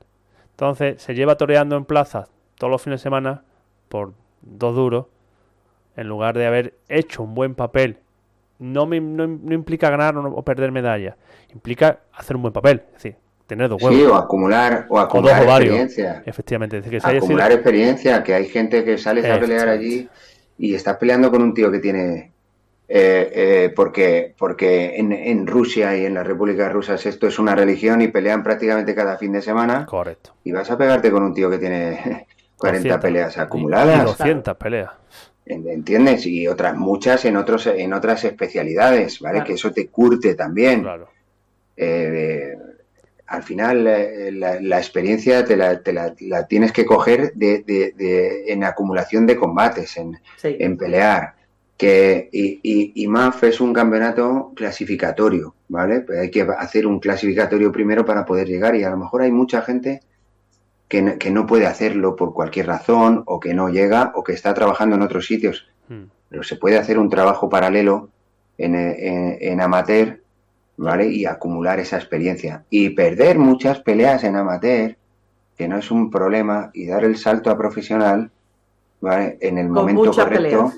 Entonces se lleva toreando en plazas todos los fines de semana por dos duros en lugar de haber hecho un buen papel, no, me, no, implica ganar o, perder medalla, implica hacer un buen papel, es decir, tener dos huevos. Sí, o acumular, o acumular experiencia. Efectivamente. que acumular experiencia, que hay gente que sale a pelear allí y está peleando con un tío que tiene... Eh, eh, porque porque en, en, Rusia y en las repúblicas rusas esto es una religión y pelean prácticamente cada fin de semana. Correcto. Y vas a pegarte con un tío que tiene *laughs* 40 peleas acumuladas. 200 peleas. ¿Entiendes? Y otras muchas en otros en otras especialidades, ¿vale? Que eso te curte también. Eh, al final eh, la, experiencia te la, te la, tienes que coger de, de, en acumulación de combates, en, en pelear. Que, y, y, y, MAF es un campeonato clasificatorio, ¿vale? Pues hay que hacer un clasificatorio primero para poder llegar y a lo mejor hay mucha gente que, no puede hacerlo por cualquier razón o que no llega o que está trabajando en otros sitios. Hmm. Pero se puede hacer un trabajo paralelo en, en, amateur, ¿vale? Y acumular esa experiencia. Y perder muchas peleas en amateur, que no es un problema, y dar el salto a profesional, ¿vale? En el momento correcto.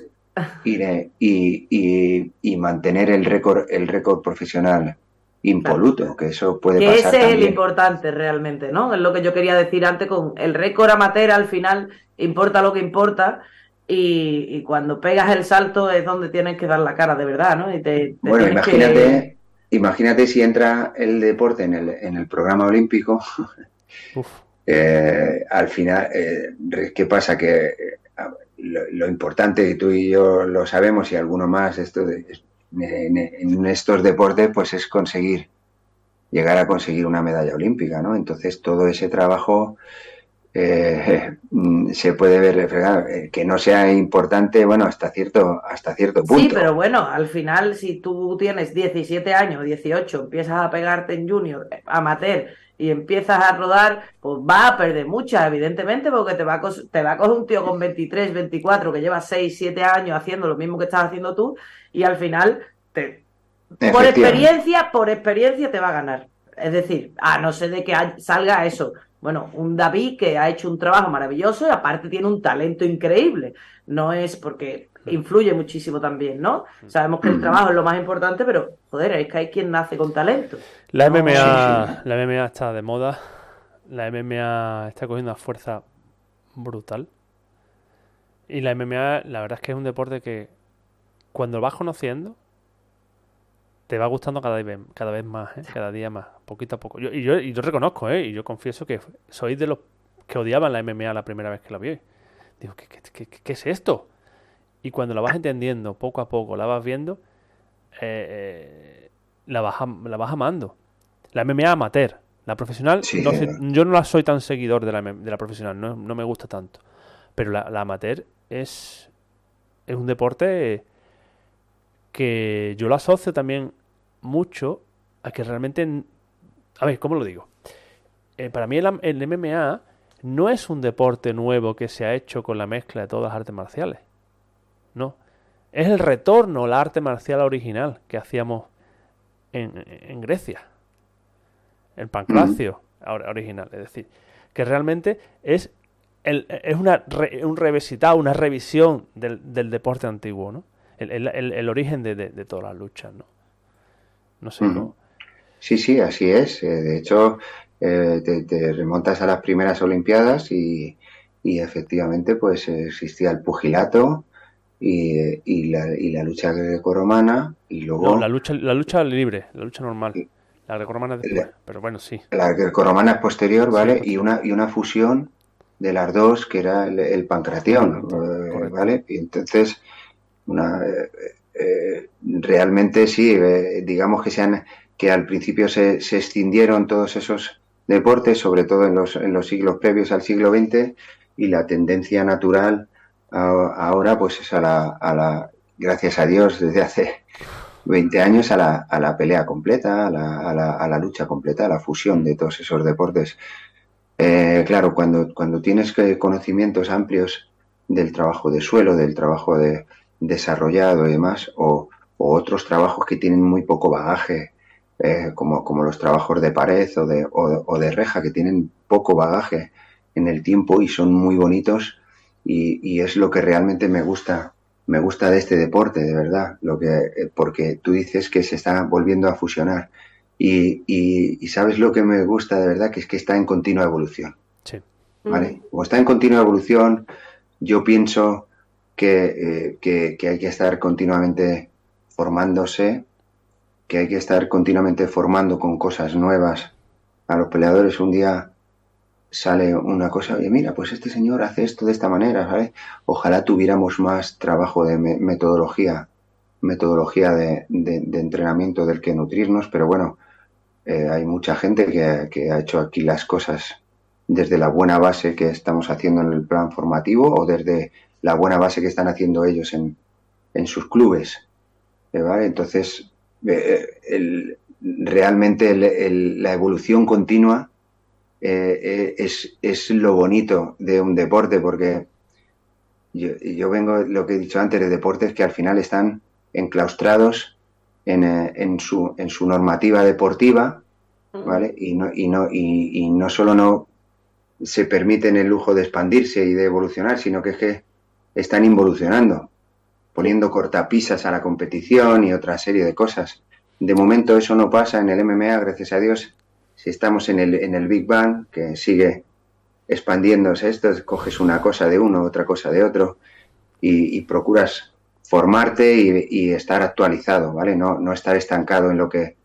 Y, y, y, y, mantener el récord el récord profesional impoluto, que eso puede que pasar. Ese es el importante realmente, ¿no? Es lo que yo quería decir antes con el récord amateur al final importa lo que importa. Y, cuando pegas el salto es donde tienes que dar la cara de verdad, ¿no? Y bueno, imagínate, imagínate si entra el deporte en el, en el programa olímpico. *laughs* Eh, al final, eh, ¿qué pasa? Que eh, lo, importante, tú y yo lo sabemos y alguno más, esto de, en, estos deportes, pues es conseguir, llegar a conseguir una medalla olímpica, ¿no? Entonces todo ese trabajo eh, *laughs* mm, se puede ver reflejado. Eh, que no sea importante, bueno, hasta cierto, hasta cierto punto. Sí, pero bueno, al final, si tú tienes 17 años, 18, empiezas a pegarte en junior, amateur, y empiezas a rodar, pues va a perder muchas, evidentemente, porque te va a, te va a coger un tío con 23, 24, que lleva 6, 7 años haciendo lo mismo que estás haciendo tú, y al final, te, por experiencia, por experiencia te va a ganar. Es decir, a no ser de que salga eso, bueno, un David que ha hecho un trabajo maravilloso y aparte tiene un talento increíble. No es porque influye muchísimo también, ¿no? Sabemos que el trabajo es lo más importante, pero joder, es que hay quien nace con talento. La MMA, la MMA está de moda. La MMA está cogiendo una fuerza brutal. Y la MMA, la verdad es que es un deporte que cuando lo vas conociendo, te va gustando cada vez, cada vez más, ¿eh? cada día más, poquito a poco. y, yo, y yo reconozco, ¿eh? y yo confieso que soy de los que odiaban la MMA la primera vez que la vi. Digo, ¿qué, qué, qué, es esto? Y cuando la vas entendiendo poco a poco, la vas viendo, eh, eh, la, vas la vas amando. La MMA amateur, la profesional, yo no la soy tan seguidor de la, de la profesional, no, no, me gusta tanto. Pero la, la amateur es, es un deporte que yo lo asocio también mucho a que realmente... A ver, ¿cómo lo digo? Eh, para mí el, MMA no es un deporte nuevo que se ha hecho con la mezcla de todas las artes marciales. No. Es el retorno al arte marcial original que hacíamos en, Grecia. El pancracio original. Es decir, que realmente es, el, es una, un revisitado, una revisión del, del deporte antiguo, ¿no? el, origen de, de, todas las luchas, ¿no? No sé, ¿no? Sí, sí, así es. Eh, de hecho, eh, te, remontas a las primeras Olimpiadas y, efectivamente pues existía el pugilato y, y, la, y la lucha grecorromana y luego... la lucha, la lucha libre, la lucha normal. La grecorromana después, pero bueno, sí. La grecorromana es posterior, ¿vale? y, una, y una fusión de las dos que era el, el pancratión, eh, ¿vale? Y entonces una, eh, eh, realmente sí, eh, digamos que, sean, que al principio se, se extendieron todos esos deportes, sobre todo en los, en los siglos previos al siglo XX, y la tendencia natural ahora pues es a la, a la, gracias a Dios, desde hace 20 años a la, a la pelea completa, a la, a, la, a la, lucha completa, a la fusión de todos esos deportes. claro, cuando, cuando tienes conocimientos amplios del trabajo de suelo, del trabajo de, desarrollado y demás, o, otros trabajos que tienen muy poco bagaje, eh, como, como, los trabajos de pared o de, o, de, reja, que tienen poco bagaje en el tiempo y son muy bonitos, y, es lo que realmente me gusta. Me gusta de este deporte, de verdad, lo que, eh, porque tú dices que se está volviendo a fusionar. Y, y, sabes lo que me gusta de verdad, que es que está en continua evolución. Sí. ¿Vale? O está en continua evolución, yo pienso eh, que, hay que estar continuamente formándose, que hay que estar continuamente formando con cosas nuevas a los peleadores. Un día sale una cosa, oye, mira, pues este señor hace esto de esta manera, ¿vale? Ojalá tuviéramos más trabajo de metodología, metodología de, entrenamiento del que nutrirnos, pero bueno, eh, hay mucha gente que, que, ha hecho aquí las cosas desde la buena base que estamos haciendo en el plan formativo o desde la buena base que están haciendo ellos en, en sus clubes. ¿eh? ¿vale? Entonces, eh, realmente la evolución continua eh, es, es, lo bonito de un deporte, porque yo, yo, vengo, lo que he dicho antes, de deportes que al final están enclaustrados en, en, su, en su normativa deportiva, ¿vale? Y no, y no, y, y no solo no se permiten el lujo de expandirse y de evolucionar, sino que es que están involucionando, poniendo cortapisas a la competición y otra serie de cosas. De momento eso no pasa en el MMA, gracias a Dios. Si estamos en el, en el Big Bang, que sigue expandiéndose esto, coges una cosa de uno, otra cosa de otro, y, procuras formarte y, estar actualizado, ¿vale? No, no estar estancado en lo que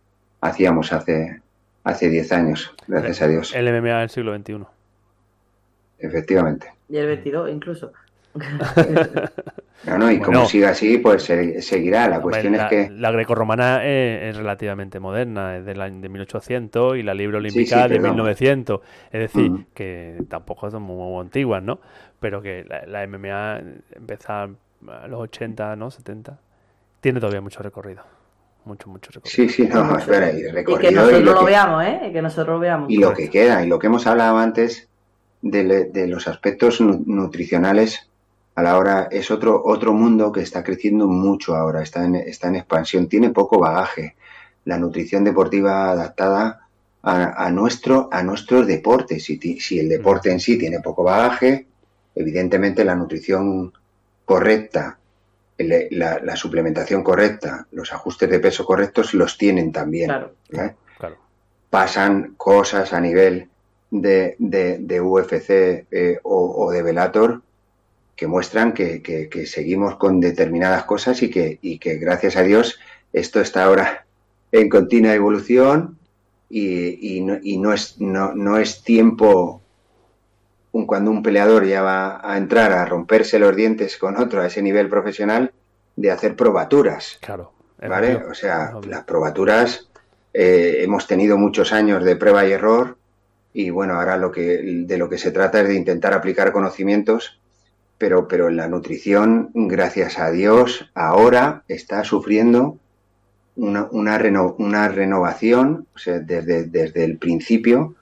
hacíamos hace hace 10 años, gracias a Dios. El MMA del siglo XXI. Efectivamente. Y el 22 incluso. *laughs* No, no, y como siga así, pues se- seguirá. La cuestión la, es que la grecorromana es, es relativamente moderna, es del año de 1800 y la libre olímpica sí, de perdón. 1900. Es decir, que tampoco son muy, muy antiguas, ¿no? Pero que la, la MMA empezó a los 80, ¿no? 70. Tiene todavía mucho recorrido. Mucho, mucho recorrido. sí, sí, no, espera, y Y que recorrido y nosotros lo lo que, veamos, ¿eh? Y que nosotros lo veamos. y lo que queda, y lo que hemos hablado antes de, de los aspectos nu- nutricionales a la hora es otro, otro mundo que está creciendo mucho ahora, está en, está en expansión, tiene poco bagaje. La nutrición deportiva adaptada a, a nuestro, a nuestros deportes. Si, si el deporte en sí tiene poco bagaje, evidentemente la nutrición correcta, el- la, la suplementación correcta, los ajustes de peso correctos los tienen también. Claro. ¿eh? Claro. pasan cosas a nivel de, de, de UFC eh, o, o de Velator que muestran que, que- que seguimos con determinadas cosas y que, y que gracias a Dios esto está ahora en continua evolución y, y no, y no es, no, no es tiempo cuando un peleador ya va a entrar a romperse los dientes con otro a ese nivel profesional de hacer probaturas. Claro. ¿Vale? obvio, O sea, las probaturas eh, hemos tenido muchos años de prueba y error y bueno, ahora lo que, de lo que se trata es de intentar aplicar conocimientos, pero, pero en la nutrición, gracias a Dios, ahora está sufriendo una, una, reno- una renovación, o sea, desde, desde el principio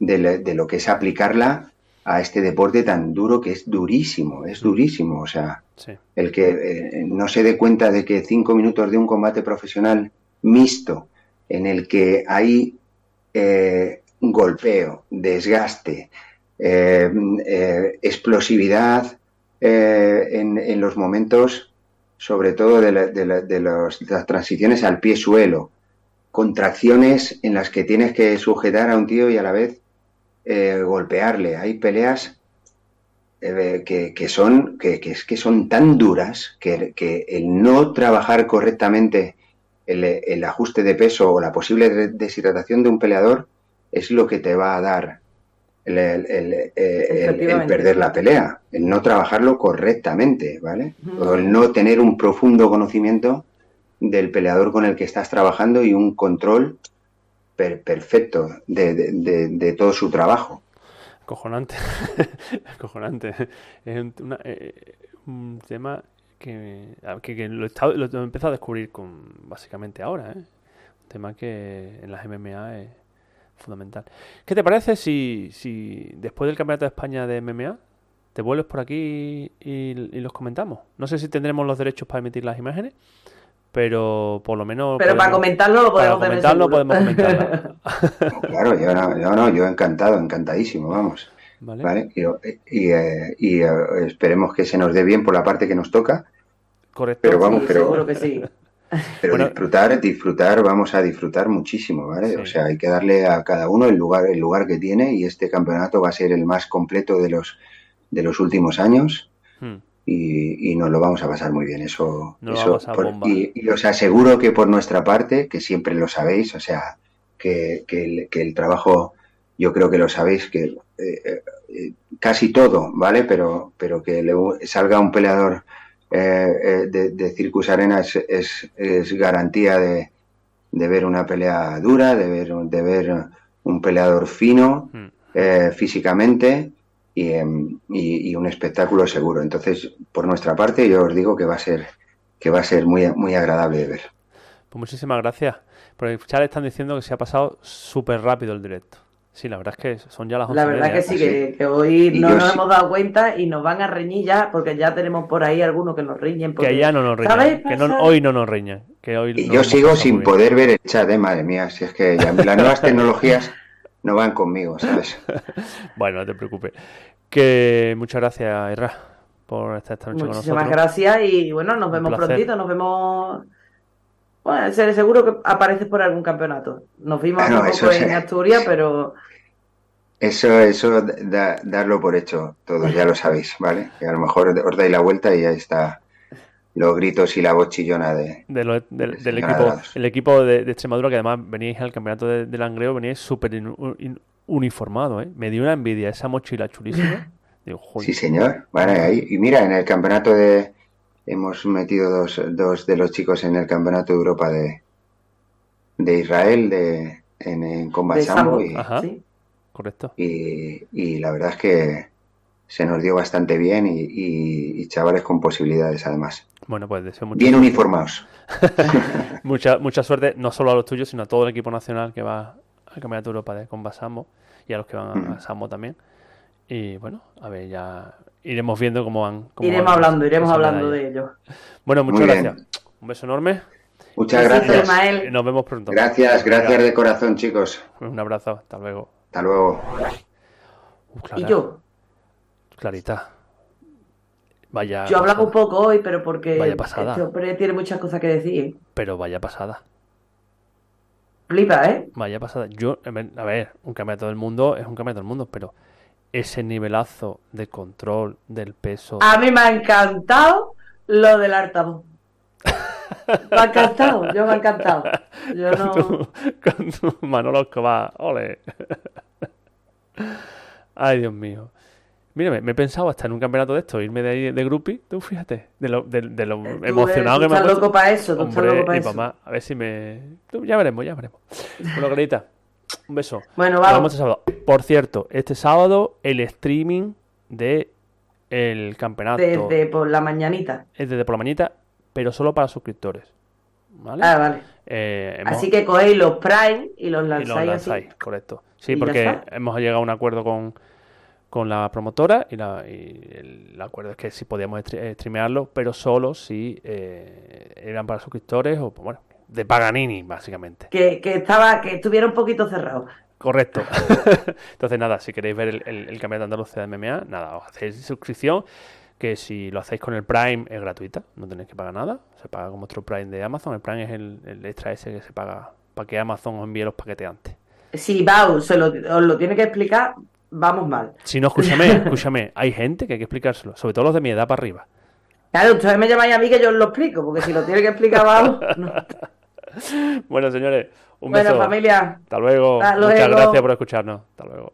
de, le- de lo que es aplicarla a este deporte tan duro que es durísimo, es durísimo, o sea, Sí. el que eh, no se dé cuenta de que cinco minutos de un combate profesional mixto en el que hay eh, golpeo, desgaste, eh, eh, explosividad eh, en, los momentos, sobre todo de, la- de la- de las transiciones al pie-suelo, contracciones en las que tienes que sujetar a un tío y a la vez eh, golpearle. Hay peleas eh, que, son, que, es que son tan duras que, que el no trabajar correctamente el, ajuste de peso o la posible de- deshidratación de un peleador es lo que te va a dar el, el- el- el- el Efectivamente. perder la pelea, el no trabajarlo correctamente, ¿vale? O el no tener un profundo conocimiento del peleador con el que estás trabajando y un control per- perfecto de, de- de- de todo su trabajo. Cojonante. *laughs* Cojonante. Es una- eh, un tema que, que, que lo, he estado- lo he empezado a descubrir con básicamente ahora. ¿eh? Un tema que en las MMA es fundamental. ¿Qué te parece si, si después del Campeonato de España de MMA te vuelves por aquí y, y los comentamos? No sé si tendremos los derechos para emitir las imágenes, pero por lo menos... Pero para comentarlo lo para podemos tener comentarlo podemos comentarlo. *laughs* Claro, yo no, yo no, yo encantado, encantadísimo, vamos. ¿Vale? ¿Vale? Y, y, eh, y, eh, esperemos que se nos dé bien por la parte que nos toca, Correcto. pero vamos, Sí, pero, seguro que sí. Pero Bueno. disfrutar, disfrutar, vamos a disfrutar muchísimo, ¿vale? Sí. O sea, hay que darle a cada uno el lugar, el lugar que tiene y este campeonato va a ser el más completo de los, de los últimos años Hmm. y, y nos lo vamos a pasar muy bien. Eso, eso vamos a por- y, y os aseguro que por nuestra parte, que siempre lo sabéis, o sea, que, que el, que el trabajo, yo creo que lo sabéis, que eh, eh, casi todo, ¿vale? Pero, pero que le salga un peleador eh, eh, de, de Circus Arena es, es, es garantía de, de ver una pelea dura, de ver, de ver un peleador fino Hmm. eh, físicamente y, em, y- y un espectáculo seguro. Entonces, por nuestra parte, yo os digo que va a ser que va a ser muy, muy agradable de ver. Pues muchísimas gracias. Por el chat están diciendo que se ha pasado súper rápido el directo. Sí, la verdad es que son ya las 11 La verdad que sí, así. que, que hoy Y no nos sí. hemos dado cuenta y nos van a reñir ya, porque ya tenemos por ahí algunos que nos riñen. Porque, Que ya no nos ¿sabéis riñan. Que no, hoy no nos riñan. Que hoy Y yo sigo sin poder ver el chat, ¿eh? madre mía, si es que ya *laughs* las nuevas tecnologías no van conmigo, ¿sabes? *laughs* Bueno, no te preocupes. Que muchas gracias, Erra, por estar esta noche con Muchísimas nosotros. gracias y bueno, nos Un vemos placer. prontito, nos vemos. Bueno, seré seguro que apareces por algún campeonato. Nos vimos Ah, no, hace eso poco sí. en Asturias, pero Eso, eso, da- darlo por hecho, todos ya lo sabéis, ¿vale? Que a lo mejor os dais la vuelta y ya está, los gritos y la voz chillona de, de lo- del- de del señor equipo, el equipo de, de Extremadura, que además veníais al campeonato de, de Langreo, veníais súper in- in- uniformado, ¿eh? Me dio una envidia esa mochila chulísima. *laughs* Digo, joder, Sí, señor. Vale, ahí. Y mira, en el campeonato de. Hemos metido dos, dos de los chicos en el campeonato de Europa de, de Israel de, en, en Combat De Sambo. Sambo. Y, Ajá. Sí. Correcto. y, y la verdad es que se nos dio bastante bien y, y- y chavales con posibilidades además. Bueno, pues deseo mucha, Bien uniformados. *laughs* mucha, mucha suerte, no solo a los tuyos, sino a todo el equipo nacional que va al campeonato de Europa de Combat Sambo y a los que van a, a Sambo también. Y bueno, a ver, ya iremos viendo cómo van. cómo Iremos van hablando, iremos hablando de ello. Bueno, muchas Muy bien. gracias. Un beso enorme Muchas gracias. nos vemos pronto. Gracias, gracias de corazón, chicos. Un abrazo, hasta luego. Hasta luego. Uh, Y yo, Clarita. Vaya. yo hablaba un poco hoy, pero porque Vaya pasada. este hombre tiene muchas cosas que decir. ¿eh? Pero vaya pasada. Flipa, ¿eh? Vaya pasada. Yo, a ver, a ver, un campeonato del mundo es un campeonato del mundo, pero ese nivelazo de control del peso. A mí me ha encantado lo del altavoz. Me ha encantado, yo me ha encantado. Yo con, no... tu, con tu Manolo Escobar. Ole. Ay, Dios mío. Mírame, me he pensado hasta en un campeonato de esto, irme de ahí de groupie, tú fíjate, de lo, de, de lo Tú, emocionado que me ha estás puesto. loco para eso, tú estás Hombre, loco para y eso. mamá, a ver si me... tú, Ya veremos, ya veremos. Bueno, Clarita, un beso. Bueno, Nos vemos vamos. este sábado. Por cierto, este sábado el streaming de el campeonato Desde por la mañanita. es desde por la mañana, pero solo para suscriptores. ¿Vale? Ah, vale. Eh, hemos- Así que cogéis los Prime y los y lanzáis, lo así. lanzáis, correcto. Sí, Y porque hemos llegado a un acuerdo con, con la promotora y, la- y el, el acuerdo es que sí podíamos eh, streamearlo, pero solo si eh, eran para suscriptores o, pues, bueno, de Paganini, básicamente. Que, que estaba, que estuviera un poquito cerrado. Correcto. *laughs* Entonces, nada, si queréis ver el, el, el campeonato andaluz de MMA, nada, os hacéis suscripción, que si lo hacéis con el Prime es gratuita, no tenéis que pagar nada, se paga con vuestro Prime de Amazon, el Prime es el, el extra ese que se paga para que Amazon os envíe los paquetes antes. Si Bau se lo, os lo tiene que explicar, vamos mal. Si no, escúchame, *laughs* escúchame, hay gente que hay que explicárselo, sobre todo los de mi edad para arriba. Claro, ustedes me llamáis a mí que yo os lo explico, porque si lo tiene que explicar Bau... *laughs* no. Bueno, señores, un Bueno, beso. familia, Hasta luego. Hasta Muchas gracias por escucharnos. Hasta luego.